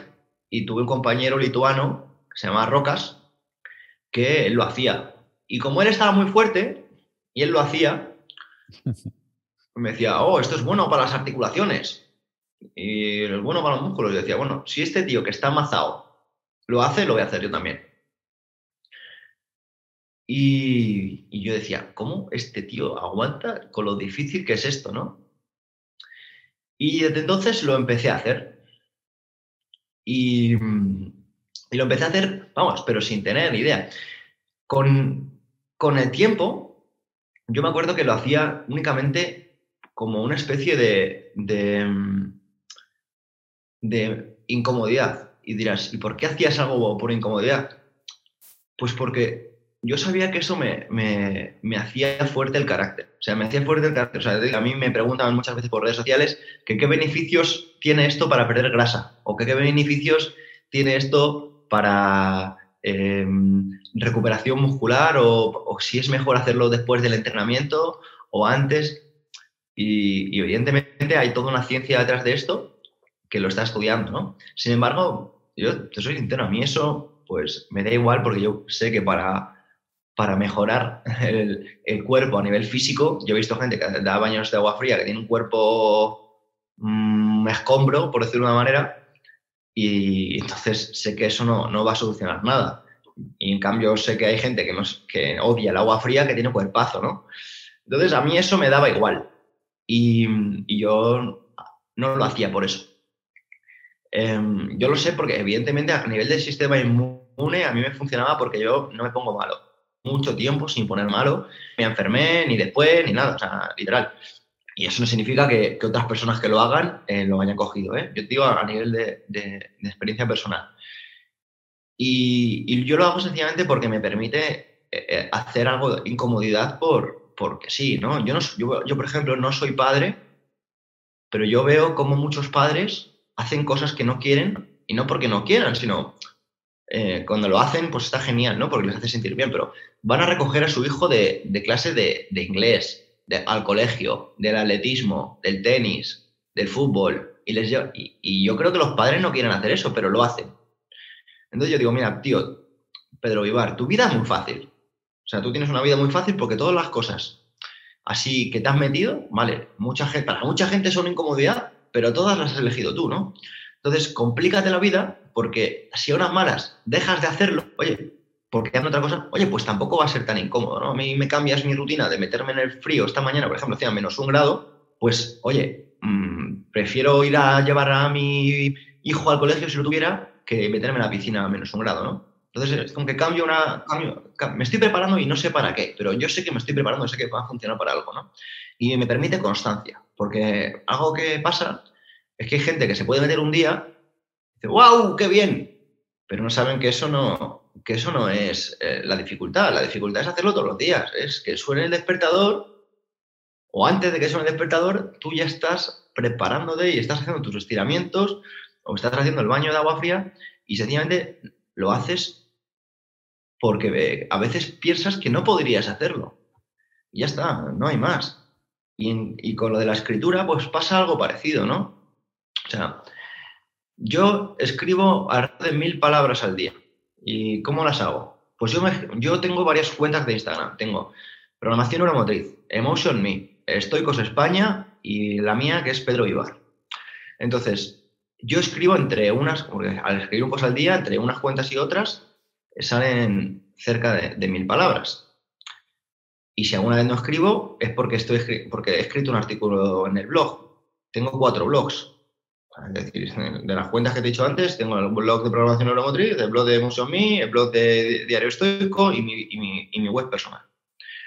y tuve un compañero lituano que se llama Rocas, que él lo hacía. Y como él estaba muy fuerte y él lo hacía, me decía, oh, esto es bueno para las articulaciones y el bueno para los músculos. Yo decía, bueno, si este tío que está amazado lo hace, lo voy a hacer yo también. Y, yo decía, ¿cómo este tío aguanta con lo difícil que es esto, no? Y desde entonces lo empecé a hacer. Y, y lo empecé a hacer, vamos, pero sin tener ni idea. Con, con el tiempo, yo me acuerdo que lo hacía únicamente como una especie de, de de incomodidad. Y dirás, ¿y por qué hacías algo por incomodidad? Pues porque yo sabía que eso me, me, hacía fuerte el carácter. O sea, me hacía fuerte el carácter. O sea, a mí me preguntan muchas veces por redes sociales que qué beneficios tiene esto para perder grasa o qué beneficios tiene esto para em, recuperación muscular o, o, si es mejor hacerlo después del entrenamiento o antes. Y, y evidentemente hay toda una ciencia detrás de esto que lo está estudiando, ¿no? Sin embargo, yo te soy sincero, a mí eso pues me da igual porque yo sé que para, para mejorar el, cuerpo a nivel físico, yo he visto gente que da baños de agua fría, que tiene un cuerpo mmm, escombro, por decirlo de una manera, y entonces sé que eso no, no va a solucionar nada. Y en cambio sé que hay gente que, que odia el agua fría que tiene cuerpazo, ¿no? Entonces a mí eso me daba igual. Y, y yo no lo hacía por eso. Em, yo lo sé porque evidentemente a nivel del sistema inmune a mí me funcionaba porque yo no me pongo malo. Mucho tiempo sin poner malo, me enfermé ni después ni nada, o sea, literal. Y eso no significa que, otras personas que lo hagan eh, lo hayan cogido, ¿eh? Yo te digo a, nivel de, experiencia personal. Y, yo lo hago sencillamente porque me permite eh, eh, hacer algo de incomodidad por, porque sí, ¿no? Yo, no yo, yo, por ejemplo, no soy padre, pero yo veo como muchos padres hacen cosas que no quieren y no porque no quieran, sino cuando lo hacen, pues está genial, ¿no? Porque les hace sentir bien, pero van a recoger a su hijo de, clase de, inglés, al colegio, del atletismo, del tenis, del fútbol, y, les y, y yo creo que los padres no quieren hacer eso, pero lo hacen. Entonces yo digo, mira, tío, Pedro Vivar, tu vida es muy fácil. O sea, tú tienes una vida muy fácil porque todas las cosas así que te has metido, vale, mucha gente, para mucha gente son incomodidad, pero todas las has elegido tú, ¿no? Entonces, complícate la vida porque si a unas malas dejas de hacerlo, oye, porque hay otra cosa, oye, pues tampoco va a ser tan incómodo, ¿no? A mí me cambias mi rutina de meterme en el frío esta mañana, por ejemplo, hacía menos un grado, pues, oye, mmm, prefiero ir a llevar a mi hijo al colegio si lo tuviera que meterme en la piscina a menos un grado, ¿no? Entonces, es como que cambio una. me estoy preparando y no sé para qué, pero yo sé que me estoy preparando, sé que va a funcionar para algo, ¿no? Y me permite constancia, porque algo que pasa es que hay gente que se puede meter un día dice, ¡wow! ¡Qué bien! Pero no saben que eso no, que eso no es eh, la dificultad. La dificultad es hacerlo todos los días. Es que suene el despertador o antes de que suene el despertador, tú ya estás preparándote y estás haciendo tus estiramientos o estás haciendo el baño de agua fría y sencillamente lo haces porque a veces piensas que no podrías hacerlo. Y ya está, no hay más. Y, con lo de la escritura, pues pasa algo parecido, ¿no? O sea, yo escribo alrededor de mil palabras al día. ¿Y cómo las hago? Pues yo, yo tengo varias cuentas de Instagram. Tengo Programación Neuromotriz, Emotion Me, Estoicos España y la mía que es Pedro Ibar. Entonces, yo escribo entre unas, al escribir un post al día, entre unas cuentas y otras, salen cerca de, mil palabras. Y si alguna vez no escribo, es porque, estoy, porque he escrito un artículo en el blog. Tengo cuatro blogs. Es decir, de las cuentas que te he dicho antes, tengo el blog de programación neuromotriz, el blog de Museo Me, el blog de Diario Estoico y mi, y, mi, y mi web personal.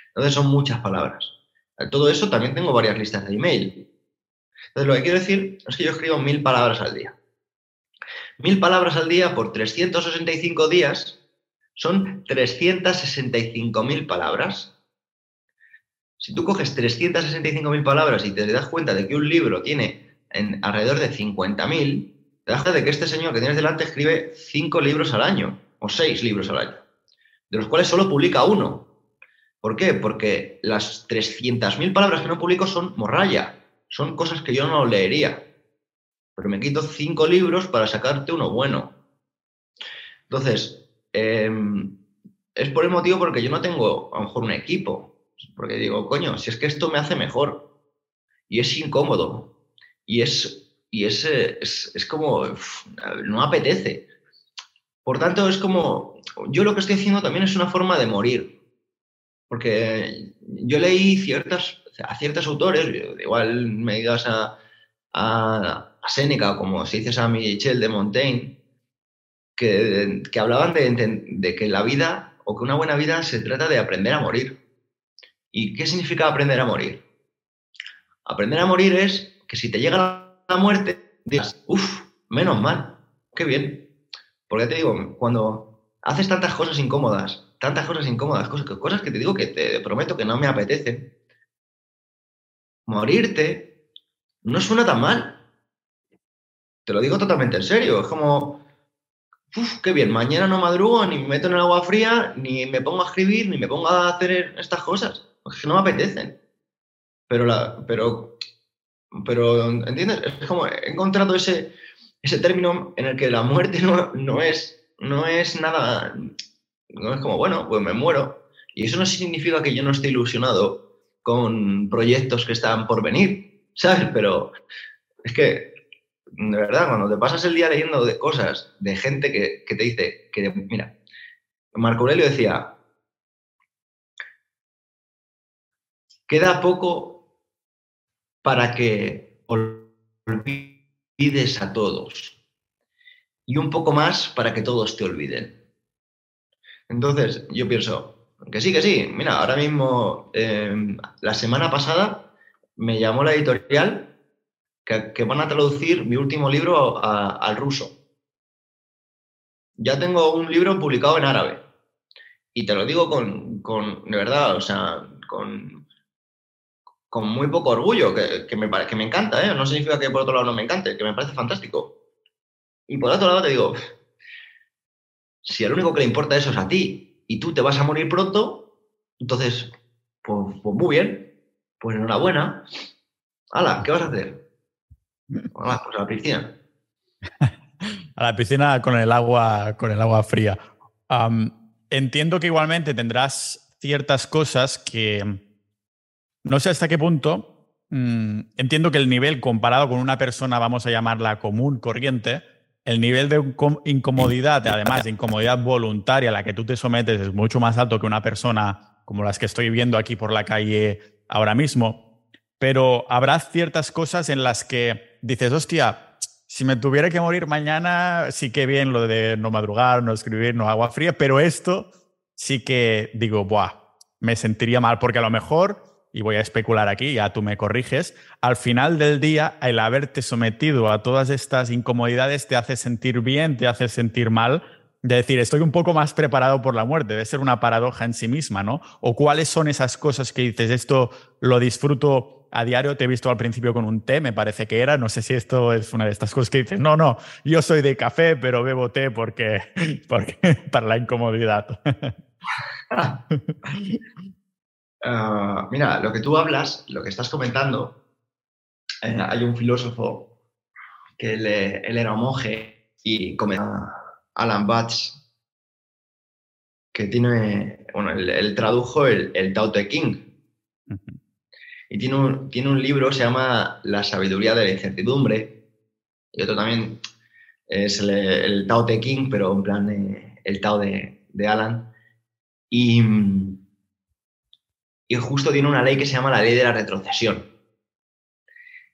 Entonces son muchas palabras. Todo eso también tengo varias listas de email. Entonces, lo que quiero decir es que yo escribo mil palabras al día. Mil palabras al día por 365 días son 365.000 palabras. Si tú coges 365.000 palabras y te das cuenta de que un libro tiene en alrededor de 50.000, te das cuenta de que este señor que tienes delante escribe 5 libros al año o 6 libros al año, de los cuales solo publica uno. ¿Por qué? Porque las 300.000 palabras que no publico son morralla son cosas que yo no leería. Pero me quito cinco libros para sacarte uno bueno. Entonces, em, es por el motivo porque yo no tengo a lo mejor un equipo. Porque digo, coño, si es que esto me hace mejor. Y es incómodo. Y es, y es, es, como, no apetece. Por tanto, es como, yo lo que estoy haciendo también es una forma de morir. Porque yo leí ciertas a ciertos autores, igual me digas a, a, a Séneca o como si dices a Michel de Montaigne, que, que hablaban de, de, que la vida o que una buena vida se trata de aprender a morir. ¿Y qué significa aprender a morir? Aprender a morir es que si te llega la muerte, digas, uff, menos mal, qué bien. Porque te digo, cuando haces tantas cosas incómodas, tantas cosas incómodas, cosas, cosas que te digo que te prometo que no me apetecen, morirte no suena tan mal. Te lo digo totalmente en serio. Es como, uff, qué bien, mañana no madrugo, ni me meto en el agua fría, ni me pongo a escribir, ni me pongo a hacer estas cosas. Es que no me apetecen. Pero, la, pero, pero ¿entiendes? Es como, he encontrado ese, ese término en el que la muerte no, no, es, no es nada, no es como, bueno, pues me muero. Y eso no significa que yo no esté ilusionado con proyectos que están por venir, ¿sabes? Pero es que, de verdad, cuando te pasas el día leyendo de cosas, de gente que, te dice, que, mira, Marco Aurelio decía, queda poco para que olvides a todos y un poco más para que todos te olviden. Entonces, yo pienso, que sí, que sí. Mira, ahora mismo, em, la semana pasada me llamó la editorial que, van a traducir mi último libro al ruso. Ya tengo un libro publicado en árabe. Y te lo digo con, de verdad, o sea, con, con muy poco orgullo, que, me, que me encanta, ¿eh? No significa que por otro lado no me encante, que me parece fantástico. Y por otro lado te digo, si al único que le importa eso es a ti y tú te vas a morir pronto, entonces, pues, pues muy bien, pues enhorabuena. Hala, ¿qué vas a hacer? Hala, pues a la piscina. a la piscina con el agua, con el agua fría. entiendo que igualmente tendrás ciertas cosas que no sé hasta qué punto. Mm, entiendo que el nivel comparado con una persona, vamos a llamarla común, corriente, el nivel de incomodidad, además de incomodidad voluntaria a la que tú te sometes, es mucho más alto que una persona como las que estoy viendo aquí por la calle ahora mismo. Pero habrá ciertas cosas en las que dices, hostia, si me tuviera que morir mañana, sí que bien lo de no madrugar, no escribir, no agua fría, pero esto sí que digo, buah, me sentiría mal, porque a lo mejor y voy a especular aquí, ya tú me corriges, al final del día, el haberte sometido a todas estas incomodidades te hace sentir bien, te hace sentir mal, de decir, estoy un poco más preparado por la muerte, debe ser una paradoja en sí misma, ¿no? O cuáles son esas cosas que dices, esto lo disfruto a diario, te he visto al principio con un té, me parece que era, no sé si esto es una de estas cosas que dices, no, no, yo soy de café, pero bebo té porque, porque para la incomodidad. Ah, mira, lo que tú hablas, lo que estás comentando, eh, hay un filósofo que él, era monje y comentaba Alan Batch, que tiene, bueno, él, tradujo el, Tao Te King. Y tiene un, tiene un libro, se llama La sabiduría de la incertidumbre. Y otro también es el, Tao Te King, pero en plan el Tao de, de Alan. Y, y justo tiene una ley que se llama la ley de la retrocesión.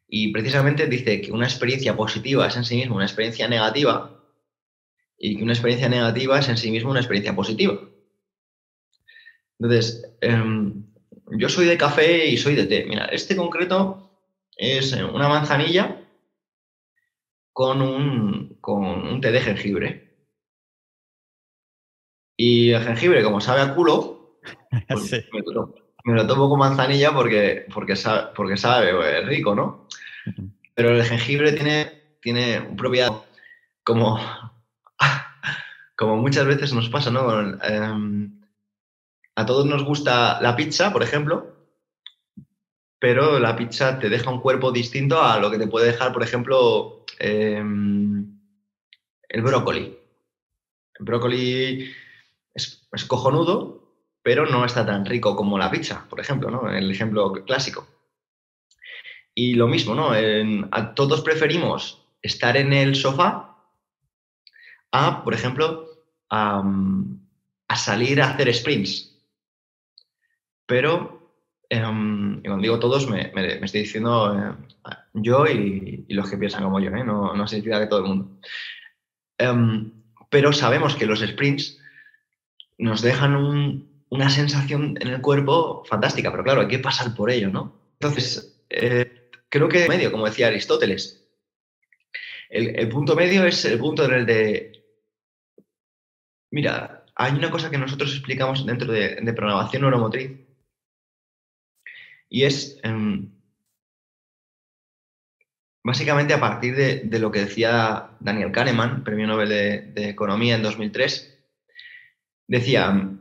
Y precisamente dice que una experiencia positiva es en sí misma una experiencia negativa y que una experiencia negativa es en sí misma una experiencia positiva. Entonces, em, yo soy de café y soy de té. Mira, este concreto es una manzanilla con un, con un té de jengibre. Y el jengibre, como sabe a culo, pues me lo tomo con manzanilla porque, porque, sabe, porque sabe, es rico, ¿no? Pero el jengibre tiene, tiene propiedad como, como muchas veces nos pasa, ¿no? Em, a todos nos gusta la pizza, por ejemplo, pero la pizza te deja un cuerpo distinto a lo que te puede dejar, por ejemplo, em, el brócoli. El brócoli es, es cojonudo, pero no está tan rico como la pizza, por ejemplo, ¿no? El ejemplo clásico. Y lo mismo, ¿no? todos preferimos estar en el sofá a, por ejemplo, a, salir a hacer sprints. Pero, em, cuando digo todos, me, estoy diciendo eh, yo y, los que piensan como yo, ¿eh? no, no significa que todo el mundo. Em, pero sabemos que los sprints nos dejan un, una sensación en el cuerpo fantástica, pero claro, hay que pasar por ello, ¿no? Entonces, eh, creo que medio, como decía Aristóteles, el, punto medio es el punto en el de, mira, hay una cosa que nosotros explicamos dentro de, programación neuromotriz y es em, básicamente a partir de, lo que decía Daniel Kahneman, premio Nobel de, de Economía en 2003, decía,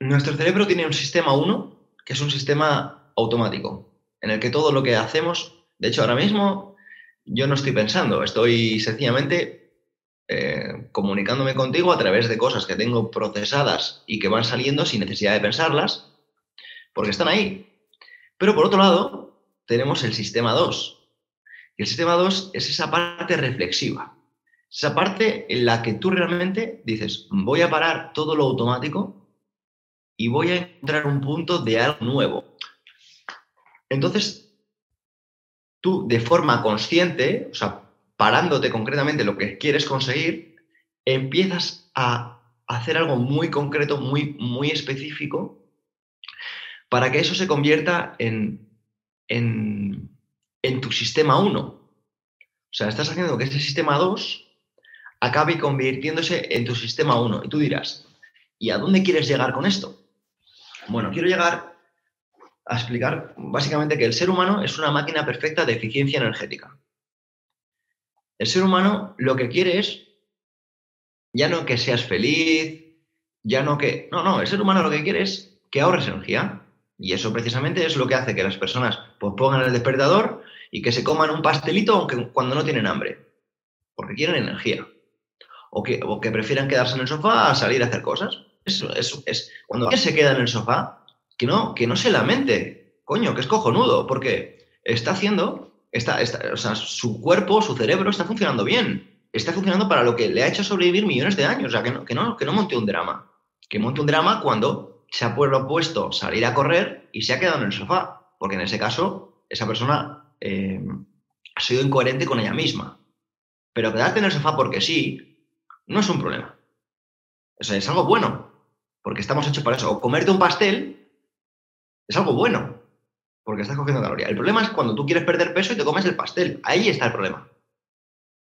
nuestro cerebro tiene un sistema 1, que es un sistema automático, en el que todo lo que hacemos, de hecho ahora mismo yo no estoy pensando, estoy sencillamente eh, comunicándome contigo a través de cosas que tengo procesadas y que van saliendo sin necesidad de pensarlas, porque están ahí. Pero por otro lado, tenemos el sistema 2. Y el sistema 2 es esa parte reflexiva. Esa parte en la que tú realmente dices, voy a parar todo lo automático y voy a encontrar un punto de algo nuevo. Entonces, tú de forma consciente, o sea, parándote concretamente lo que quieres conseguir, empiezas a hacer algo muy concreto, muy, muy específico, para que eso se convierta en, en, en tu sistema 1. O sea, estás haciendo que ese sistema 2 acabe convirtiéndose en tu sistema 1. Y tú dirás, ¿y a dónde quieres llegar con esto? Bueno, quiero llegar a explicar básicamente que el ser humano es una máquina perfecta de eficiencia energética. El ser humano lo que quiere es ya no que seas feliz, ya no que... No, no, el ser humano lo que quiere es que ahorres energía. Y eso precisamente es lo que hace que las personas pues, pongan el despertador y que se coman un pastelito aunque cuando no tienen hambre. Porque quieren energía. O que, o que prefieran quedarse en el sofá a salir a hacer cosas. Es. Cuando alguien se queda en el sofá, que no, que no se lamente. Coño, que es cojonudo. Porque está haciendo. Está, está, o sea, su cuerpo, su cerebro está funcionando bien está funcionando para lo que le ha hecho sobrevivir millones de años. O sea, que no, que no, que no monte un drama. Que monte un drama cuando se ha propuesto salir a correr y se ha quedado en el sofá. Porque en ese caso, esa persona eh, ha sido incoherente con ella misma. Pero quedarte en el sofá porque sí, no es un problema. O sea, es algo bueno. Porque estamos hechos para eso. O comerte un pastel es algo bueno. Porque estás cogiendo calorías. El problema es cuando tú quieres perder peso y te comes el pastel. Ahí está el problema.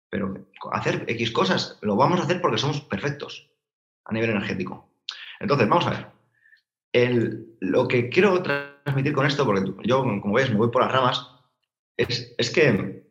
Pero hacer X cosas lo vamos a hacer porque somos perfectos a nivel energético. Entonces, vamos a ver. lo que quiero transmitir con esto, porque yo, como ves, me voy por las ramas, es, que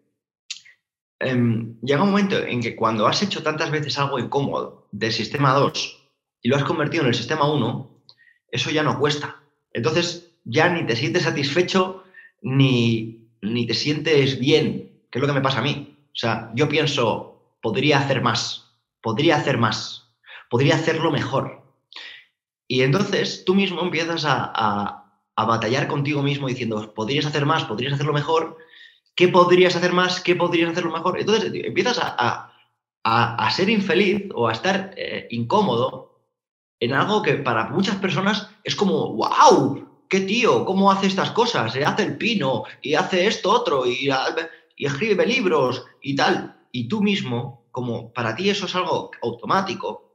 em, llega un momento en que cuando has hecho tantas veces algo incómodo del sistema 2 y lo has convertido en el sistema 1, eso ya no cuesta. Entonces ya ni te sientes satisfecho ni, ni te sientes bien, que es lo que me pasa a mí. O sea, yo pienso, podría hacer más, podría hacer más, podría hacerlo mejor. Y entonces tú mismo empiezas a, batallar contigo mismo diciendo, podrías hacer más, podrías hacerlo mejor, ¿qué podrías hacer más? ¿Qué podrías hacerlo mejor? Entonces empiezas a, ser infeliz o a estar eh, incómodo en algo que para muchas personas es como, wow, qué tío, ¿cómo hace estas cosas? Hace el pino y hace esto otro y y escribe libros y tal. Y tú mismo, como para ti eso es algo automático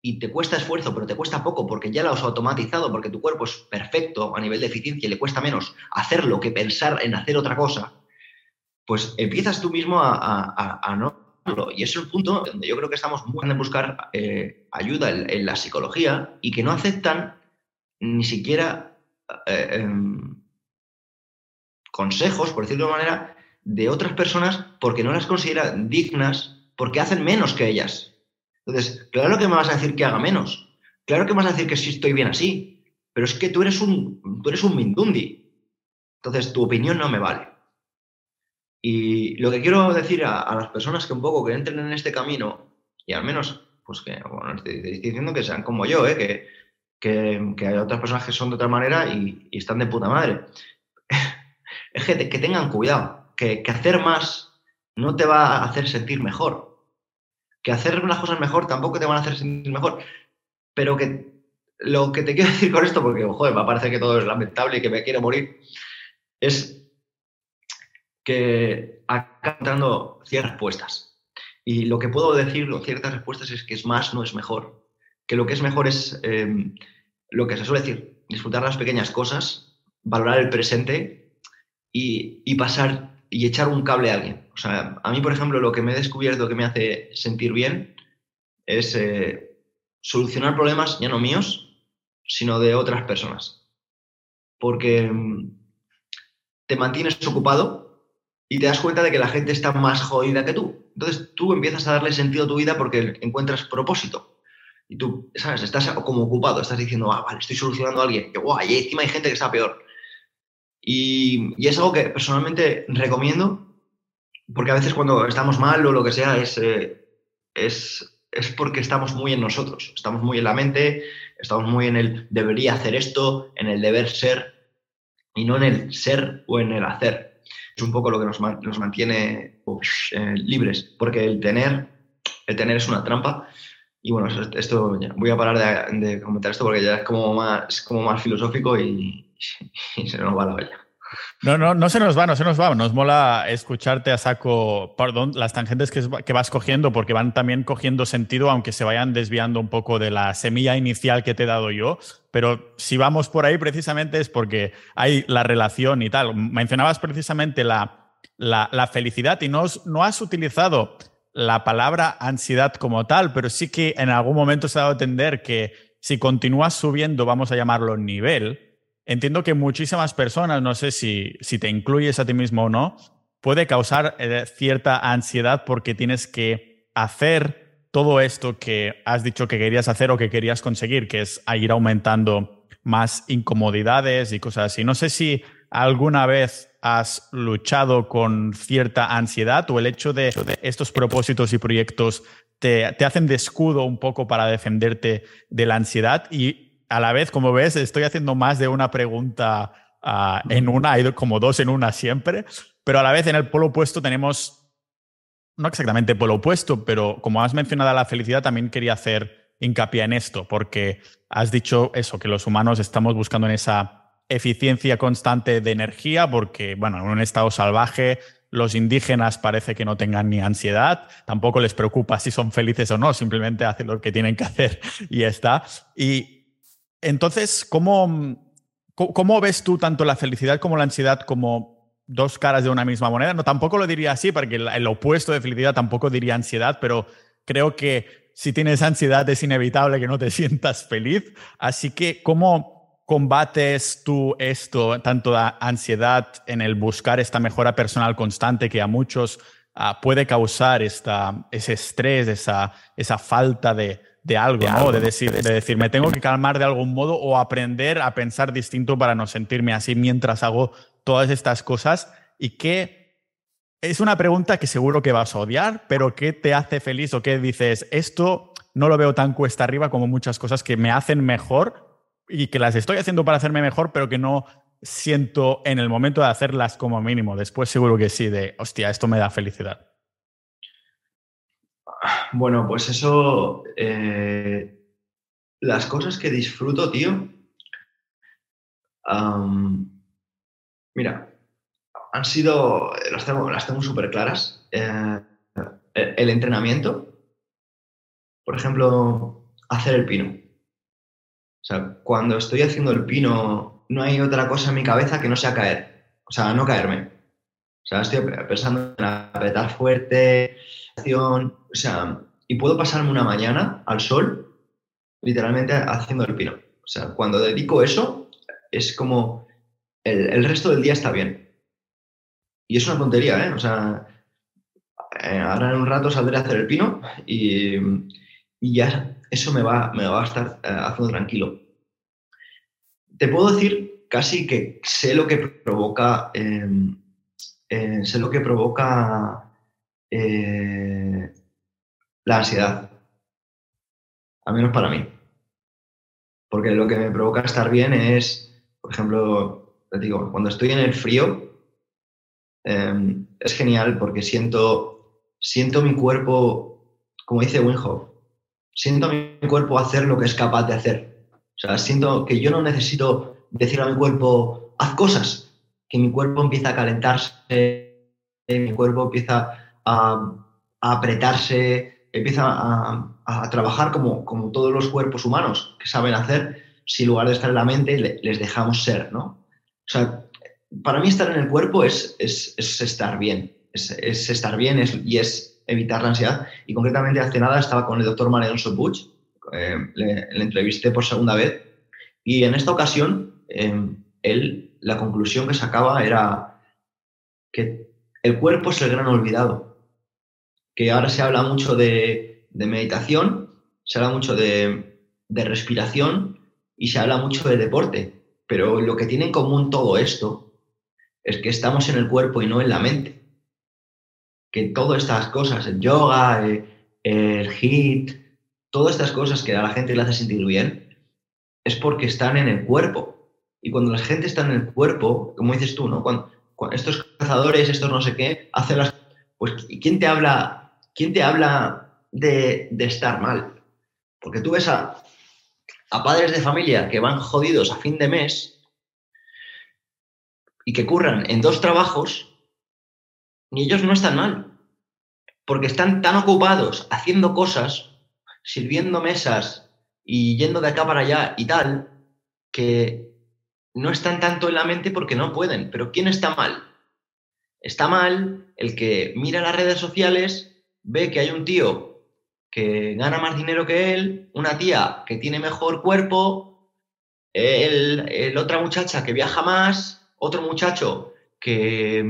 y te cuesta esfuerzo, pero te cuesta poco porque ya lo has automatizado, porque tu cuerpo es perfecto a nivel de eficiencia y le cuesta menos hacerlo que pensar en hacer otra cosa, pues empiezas tú mismo a, no y es el punto donde yo creo que estamos muy en buscar eh, ayuda en, la psicología y que no aceptan ni siquiera eh, em, consejos, por decirlo de una manera, de otras personas porque no las consideran dignas, porque hacen menos que ellas. Entonces, claro que me vas a decir que haga menos. Claro que me vas a decir que sí estoy bien así. Pero es que tú eres un, tú eres un mindundi. Entonces, tu opinión no me vale. Y lo que quiero decir a, las personas que un poco que entren en este camino, y al menos, pues que, bueno, estoy, diciendo que sean como yo, ¿eh? que, que, hay otras personas que son de otra manera y, están de puta madre es que, tengan cuidado, que, hacer más no te va a hacer sentir mejor. Que hacer las cosas mejor tampoco te van a hacer sentir mejor. Pero que lo que te quiero decir con esto, porque, joder, me parece que todo es lamentable y que me quiero morir, es que acá entrando ciertas respuestas. Y lo que puedo decir, ciertas respuestas, es que es más, no es mejor. Que lo que es mejor es em, lo que se suele decir, disfrutar las pequeñas cosas, valorar el presente y, pasar y echar un cable a alguien. O sea, a mí, por ejemplo, lo que me he descubierto que me hace sentir bien es eh, solucionar problemas ya no míos, sino de otras personas. Porque mm, te mantienes ocupado y te das cuenta de que la gente está más jodida que tú. Entonces tú empiezas a darle sentido a tu vida porque encuentras propósito. Y tú, ¿sabes? Estás como ocupado, estás diciendo, ah, vale, estoy solucionando a alguien. Y, guay, y encima hay gente que está peor. Y, es algo que personalmente recomiendo, porque a veces cuando estamos mal o lo que sea, es, eh, es, es porque estamos muy en nosotros, estamos muy en la mente, estamos muy en el debería hacer esto, en el deber ser, y no en el ser o en el hacer. Es un poco lo que nos, nos mantiene eh, libres, porque el tener, el tener es una trampa. Y bueno, esto, voy a parar de, de, comentar esto porque ya es como más, como más filosófico y, y se nos va la olla. No, no, no se nos va, no se nos va. Nos mola escucharte a saco, perdón, las tangentes que, vas cogiendo, porque van también cogiendo sentido, aunque se vayan desviando un poco de la semilla inicial que te he dado yo. Pero si vamos por ahí, precisamente es porque hay la relación y tal. Mencionabas precisamente la, la, la felicidad y no, no has utilizado la palabra ansiedad como tal, pero sí que en algún momento se ha dado a entender que si continúas subiendo, vamos a llamarlo nivel, entiendo que muchísimas personas, no sé si, si te incluyes a ti mismo o no, puede causar eh, cierta ansiedad porque tienes que hacer todo esto que has dicho que querías hacer o que querías conseguir, que es ir aumentando más incomodidades y cosas así. No sé si alguna vez has luchado con cierta ansiedad o el hecho de estos propósitos y proyectos te, hacen de escudo un poco para defenderte de la ansiedad y a la vez, como ves, estoy haciendo más de una pregunta ah, en una, hay como dos en una siempre, pero a la vez en el polo opuesto tenemos, no exactamente polo opuesto, pero como has mencionado la felicidad, también quería hacer hincapié en esto, porque has dicho eso, que los humanos estamos buscando en esa eficiencia constante de energía, porque, bueno, en un estado salvaje los indígenas parece que no tengan ni ansiedad, tampoco les preocupa si son felices o no, simplemente hacen lo que tienen que hacer y ya está. Y entonces, ¿cómo, cómo ves tú tanto la felicidad como la ansiedad como dos caras de una misma moneda? No, tampoco lo diría así, porque el opuesto de felicidad tampoco diría ansiedad, pero creo que si tienes ansiedad es inevitable que no te sientas feliz. Así que, ¿cómo, combates tú esto, tanto la ansiedad en el buscar esta mejora personal constante que a muchos ah, puede causar esta, ese estrés, esa, esa falta de, algo, ¿no? De decir, de decir, me tengo que calmar de algún modo o aprender a pensar distinto para no sentirme así mientras hago todas estas cosas y que es una pregunta que seguro que vas a odiar, pero ¿qué te hace feliz o qué dices? Esto no lo veo tan cuesta arriba como muchas cosas que me hacen mejor y que las estoy haciendo para hacerme mejor, pero que no siento en el momento de hacerlas como mínimo. Después seguro que sí, de, hostia, esto me da felicidad. Bueno, pues eso, eh, las cosas que disfruto, tío, mira, han sido, las tengo, las súper claras. Eh, el entrenamiento, por ejemplo, hacer el pino. O sea, cuando estoy haciendo el pino, no hay otra cosa en mi cabeza que no sea caer. O sea, no caerme. O sea, estoy pensando en apretar fuerte, o sea, y puedo pasarme una mañana al sol, literalmente haciendo el pino. O sea, cuando dedico eso, es como el, resto del día está bien. Y es una tontería, ¿eh? O sea, eh, ahora en un rato saldré a hacer el pino y, y ya eso me va, me va a estar eh, haciendo tranquilo. Te puedo decir casi que sé lo que provoca, eh, sé lo que provoca eh, la ansiedad, al menos para mí. Porque lo que me provoca estar bien es, por ejemplo, te digo, cuando estoy en el frío, em, es genial porque siento, siento mi cuerpo, como dice Winhoff, siento mi cuerpo hacer lo que es capaz de hacer. O sea, siento que yo no necesito decir a mi cuerpo, haz cosas, que mi cuerpo empieza a calentarse, mi cuerpo empieza a, apretarse, empieza a, trabajar como, como, todos los cuerpos humanos que saben hacer, si en lugar de estar en la mente les dejamos ser, ¿no? O sea, para mí estar en el cuerpo es, es, estar bien, es, estar bien y es evitar la ansiedad. Y concretamente hace nada estaba con el doctor Mariano Butch, eh, le, entrevisté por segunda vez, y en esta ocasión em, él, la conclusión que sacaba era que el cuerpo es el gran olvidado, que ahora se habla mucho de, meditación, se habla mucho de, de respiración y se habla mucho de deporte, pero lo que tiene en común todo esto es que estamos en el cuerpo y no en la mente que todas estas cosas, el yoga, el, HIT, todas estas cosas que a la gente le hace sentir bien, es porque están en el cuerpo. Y cuando la gente está en el cuerpo, como dices tú, ¿no? Cuando, estos cazadores, estos no sé qué, hacen las... Pues, ¿quién te habla, quién te habla de, estar mal? Porque tú ves a, a padres de familia que van jodidos a fin de mes y que curran en dos trabajos ni ellos no están mal, porque están tan ocupados haciendo cosas, sirviendo mesas y yendo de acá para allá y tal, que no están tanto en la mente porque no pueden. Pero ¿quién está mal? Está mal el que mira las redes sociales, ve que hay un tío que gana más dinero que él, una tía que tiene mejor cuerpo, el, otra muchacha que viaja más, otro muchacho que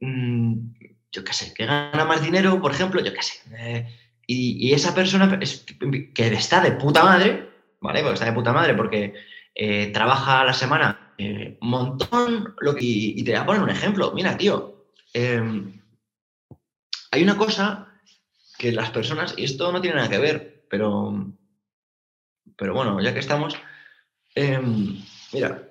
Mm, yo qué sé, que gana más dinero, por ejemplo, yo qué sé, eh, y, esa persona que está de puta madre, ¿vale? Porque está de puta madre porque eh, trabaja a la semana un montón. Lo y, te voy a poner un ejemplo. Mira, tío, em, hay una cosa que las personas, y esto no tiene nada que ver, pero, pero bueno, ya que estamos, em, mira,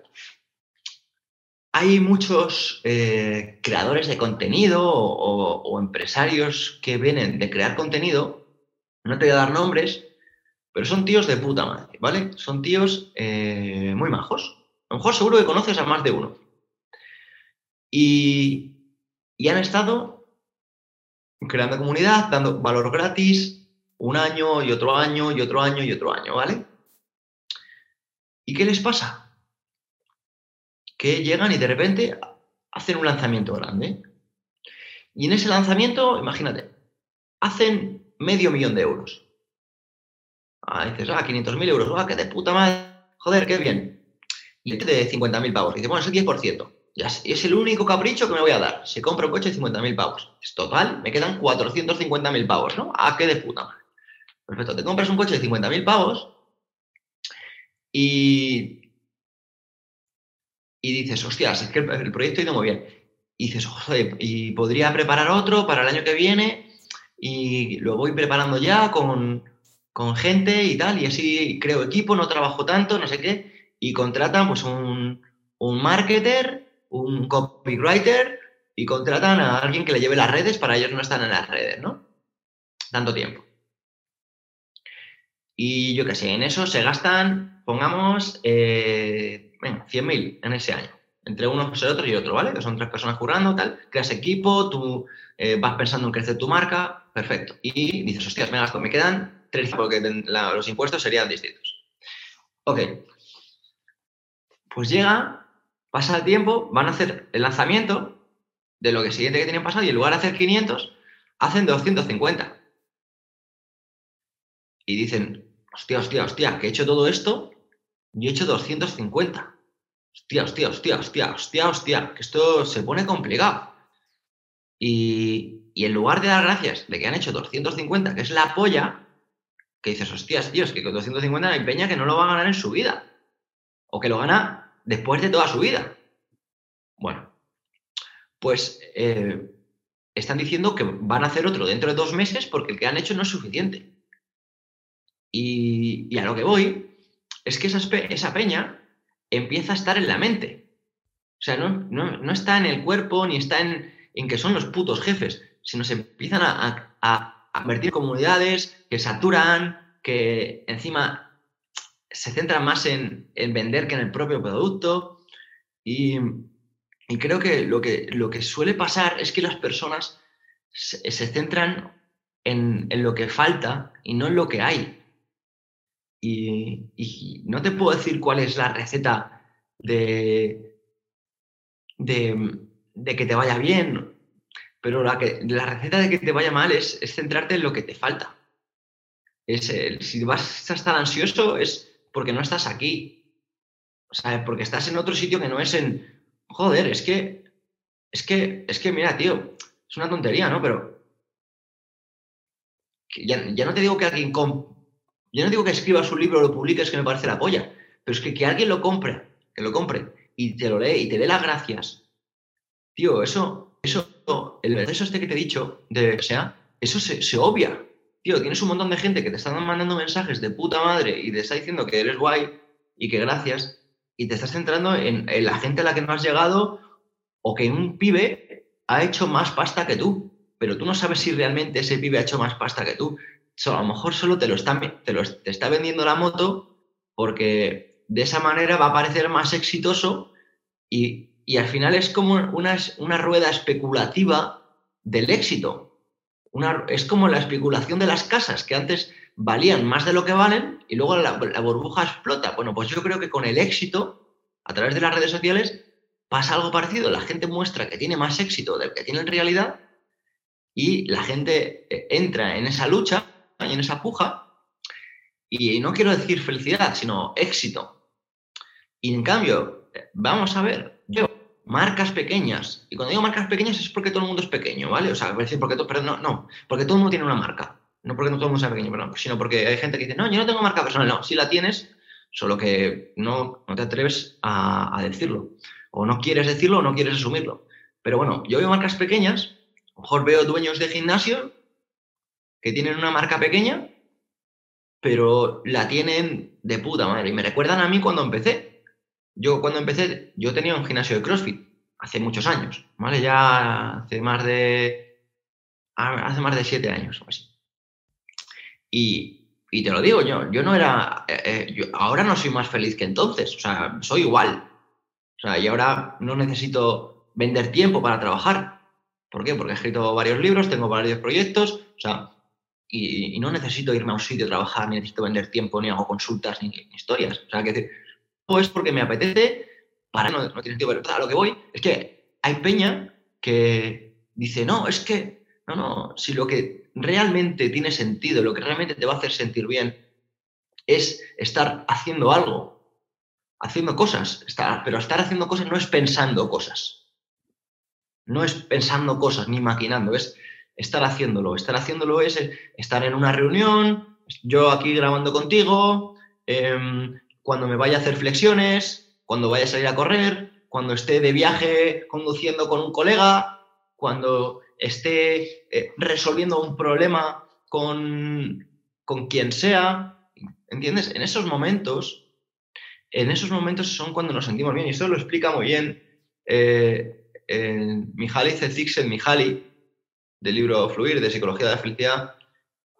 hay muchos eh, creadores de contenido o, empresarios que vienen de crear contenido, no te voy a dar nombres, pero son tíos de puta madre, ¿vale? Son tíos eh, muy majos. A lo mejor seguro que conoces a más de uno. Y, y han estado creando comunidad, dando valor gratis, un año y otro año y otro año y otro año, ¿vale? ¿Y qué les pasa? Que llegan y de repente hacen un lanzamiento grande. Y en ese lanzamiento, imagínate, hacen medio millón de euros. Ah, dices, ah, 500.000 euros, ah, qué de puta madre, joder, qué bien. Y de 50.000 pavos. Y dice, bueno, es el 10% es el único capricho que me voy a dar. Se compra un coche de 50.000 pavos. Es total, me quedan 450.000 pavos, ¿no? Ah, qué de puta madre. Perfecto, te compras un coche de 50.000 pavos y, y dices, hostias, es que el, proyecto ha ido muy bien. Y dices, joder, y podría preparar otro para el año que viene y lo voy preparando ya con, con gente y tal, y así creo equipo, no trabajo tanto, no sé qué, y contratan pues un, un marketer un copywriter y contratan a alguien que le lleve las redes para ellos no están en las redes, ¿no? Tanto tiempo. Y yo qué sé, en eso se gastan, pongamos, eh, 100.000 en ese año, entre uno, el otro y otro, ¿vale? Que son tres personas currando, tal, creas equipo, tú eh, vas pensando en crecer tu marca, perfecto. Y dices, hostias, me gasto, me quedan tres, porque los impuestos serían distintos. Ok. Pues llega Pasa el tiempo, van a hacer el lanzamiento de lo que siguiente que tienen pasado y en lugar de hacer 500, hacen 250. Y dicen, hostia, hostia, hostia, que he hecho todo esto y he hecho 250. Hostia, hostia, hostia, hostia, hostia, hostia, que esto se pone complicado. Y, y en lugar de dar gracias de que han hecho 250, que es la polla, que dices, hostias, tío, es que con 250 hay peña que no lo va a ganar en su vida. O que lo gana después de toda su vida. Bueno, pues eh, están diciendo que van a hacer otro dentro de dos meses porque el que han hecho no es suficiente. Y, a lo que voy es que esa, peña empieza a estar en la mente. O sea, no, no, está en el cuerpo ni está en, en, que son los putos jefes, sino se empiezan a, a, a en comunidades que saturan, que encima se centra más en, vender que en el propio producto. Y, creo que lo, que lo que suele pasar es que las personas se, centran en, lo que falta y no en lo que hay. Y, no te puedo decir cuál es la receta de, de, que te vaya bien, pero la, que, la receta de que te vaya mal es, centrarte en lo que te falta. Es si vas a estar ansioso, es porque no estás aquí. O sea, porque estás en otro sitio que no es en. Joder, es que. Es que, es que, mira, tío, es una tontería, ¿no? Pero. Ya, no te digo que alguien. Yo no digo que escribas un libro o lo publiques que me parece la polla, pero es que que alguien lo compre, que lo compre y te lo lee y te dé las gracias. Tío, eso, eso, el proceso este que te he dicho, de, o sea, eso se, se obvia tío, tienes un montón de gente que te están mandando mensajes de puta madre y te está diciendo que eres guay y que gracias, y te estás centrando en, la gente a la que no has llegado o que un pibe ha hecho más pasta que tú, pero tú no sabes si realmente ese pibe ha hecho más pasta que tú. a lo mejor solo te lo, está, te está vendiendo la moto porque de esa manera va a parecer más exitoso y, al final es como una rueda especulativa del éxito es como la especulación de las casas, que antes valían más de lo que valen y luego la, burbuja explota. Bueno, pues yo creo que con el éxito, a través de las redes sociales, pasa algo parecido. La gente muestra que tiene más éxito del que tiene en realidad y la gente eh, entra en esa lucha y en esa puja. Y no quiero decir felicidad, sino éxito. Y en cambio, eh, vamos a ver, yo marcas pequeñas. Y cuando digo marcas pequeñas es porque todo el mundo es pequeño, ¿vale? O sea, porque todo, pero no, no, porque todo el mundo tiene una marca. No porque no todo el mundo sea pequeño, perdón, sino porque hay gente que dice, no, yo no tengo marca personal. No, si la tienes, solo que no, te atreves a, a decirlo. O no quieres decirlo o no quieres asumirlo. Pero bueno, yo veo marcas pequeñas, a lo mejor veo dueños de gimnasio que tienen una marca pequeña, pero la tienen de puta madre. Y me recuerdan a mí cuando empecé. Yo cuando empecé, yo tenía un gimnasio de CrossFit hace muchos años, ¿vale? Ya hace más de, hace más de siete años. Y, y te lo digo, yo, yo no era, eh, eh, yo ahora no soy más feliz que entonces, o sea, soy igual. O sea, y ahora no necesito vender tiempo para trabajar. ¿Por qué? Porque he escrito varios libros, tengo varios proyectos, o sea, y, no necesito irme a un sitio a trabajar, ni necesito vender tiempo, ni hago consultas, ni, ni historias. O sea, que decir, es porque me apetece, para no, no tiene sentido, pero a lo que voy es que hay peña que dice, no, es que, no, no, si lo que realmente tiene sentido, lo que realmente te va a hacer sentir bien es estar haciendo algo, haciendo cosas, estar, pero estar haciendo cosas no es pensando cosas, no es pensando cosas ni maquinando, es estar haciéndolo. Estar haciéndolo es estar en una reunión, yo aquí grabando contigo, eh, cuando me vaya a hacer flexiones, cuando vaya a salir a correr, cuando esté de viaje conduciendo con un colega, cuando esté eh, resolviendo un problema con, con quien sea. ¿Entiendes? En esos momentos, en esos momentos son cuando nos sentimos bien. Y esto lo explica muy bien eh, eh, Mihaly Csikszentmihalyi, del libro Fluir, de Psicología de la Felicidad,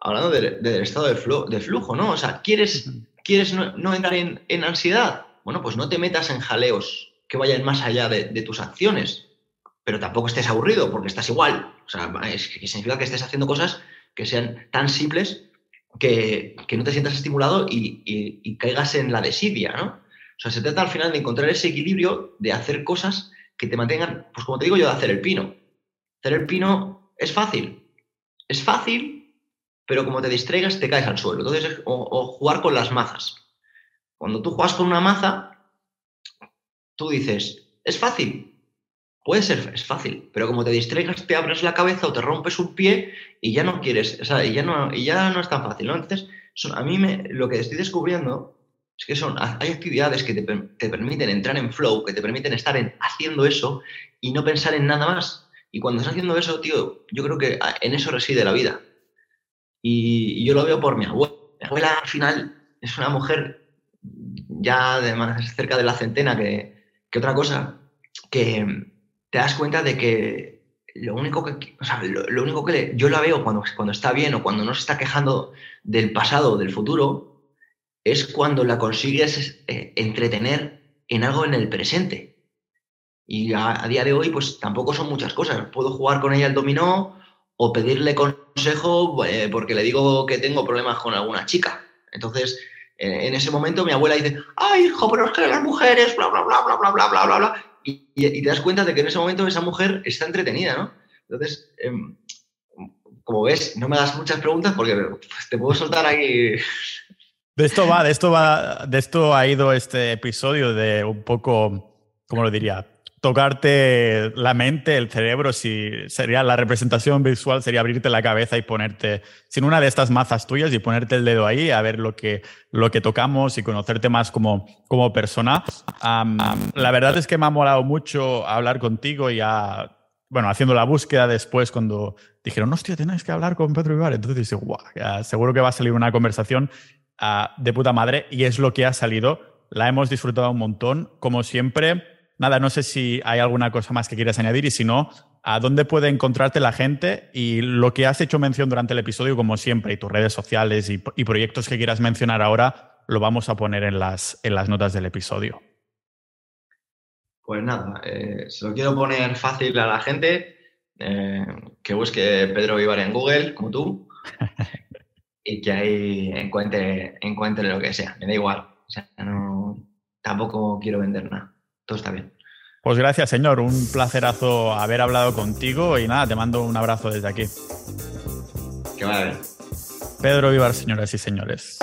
hablando del, estado de, de, flujo, ¿no? O sea, ¿quieres, quieres no, entrar en, ansiedad? Bueno, pues no te metas en jaleos que vayan más allá de, tus acciones, pero tampoco estés aburrido porque estás igual. O sea, es que significa que estés haciendo cosas que sean tan simples que, que no te sientas estimulado y, y, caigas en la desidia, ¿no? O sea, se trata al final de encontrar ese equilibrio de hacer cosas que te mantengan, pues como te digo yo, de hacer el pino. Hacer el pino es fácil. Es fácil, pero como te distraigas te caes al suelo. Entonces, o, o, jugar con las mazas. Cuando tú juegas con una maza, tú dices, es fácil. Puede ser, es fácil, pero como te distraigas, te abres la cabeza o te rompes un pie y ya no quieres, o sea, y ya no, y ya no es tan fácil. Entonces, son, a mí me, lo que estoy descubriendo es que son, hay actividades que te, te, permiten entrar en flow, que te permiten estar en, haciendo eso y no pensar en nada más. Y cuando estás haciendo eso, tío, yo creo que en eso reside la vida. Y, yo lo veo por mi abuela. Mi abuela, al final, es una mujer ya de más cerca de la centena que, que otra cosa, que te das cuenta de que lo único que, o sea, lo, único que yo la veo cuando, cuando está bien o cuando no se está quejando del pasado o del futuro, es cuando la consigues eh, entretener en algo en el presente. Y a, a, día de hoy, pues tampoco son muchas cosas. Puedo jugar con ella el dominó o pedirle consejo eh, porque le digo que tengo problemas con alguna chica. Entonces, eh, en ese momento mi abuela dice, ay, hijo, pero es que las mujeres, bla, bla, bla, bla, bla, bla, bla, bla, bla. Y, y, te das cuenta de que en ese momento esa mujer está entretenida, ¿no? Entonces, eh, como ves, no me das muchas preguntas porque pues, te puedo soltar ahí. De esto va, de esto va, de esto ha ido este episodio de un poco, ¿cómo lo diría? Tocarte la mente, el cerebro, si sería la representación visual, sería abrirte la cabeza y ponerte sin una de estas mazas tuyas y ponerte el dedo ahí a ver lo que, lo que tocamos y conocerte más como, como persona. La verdad es que me ha molado mucho hablar contigo y a, bueno, haciendo la búsqueda después cuando dijeron, hostia, tenéis que hablar con Pedro Ibar. Entonces dice, guau, seguro que va a salir una conversación uh, de puta madre y es lo que ha salido. La hemos disfrutado un montón. Como siempre, Nada, no sé si hay alguna cosa más que quieras añadir y si no, ¿a dónde puede encontrarte la gente? Y lo que has hecho mención durante el episodio, como siempre, y tus redes sociales y, y proyectos que quieras mencionar ahora, lo vamos a poner en las, en las notas del episodio. Pues nada, eh, se lo quiero poner fácil a la gente, eh, que busque Pedro Vivar en Google, como tú, y que ahí encuentre, encuentre lo que sea. Me da igual, o sea, no, tampoco quiero vender nada todo está bien. Pues gracias, señor. Un placerazo haber hablado contigo y nada, te mando un abrazo desde aquí. Vaya bien. Pedro Vivar, señoras y señores.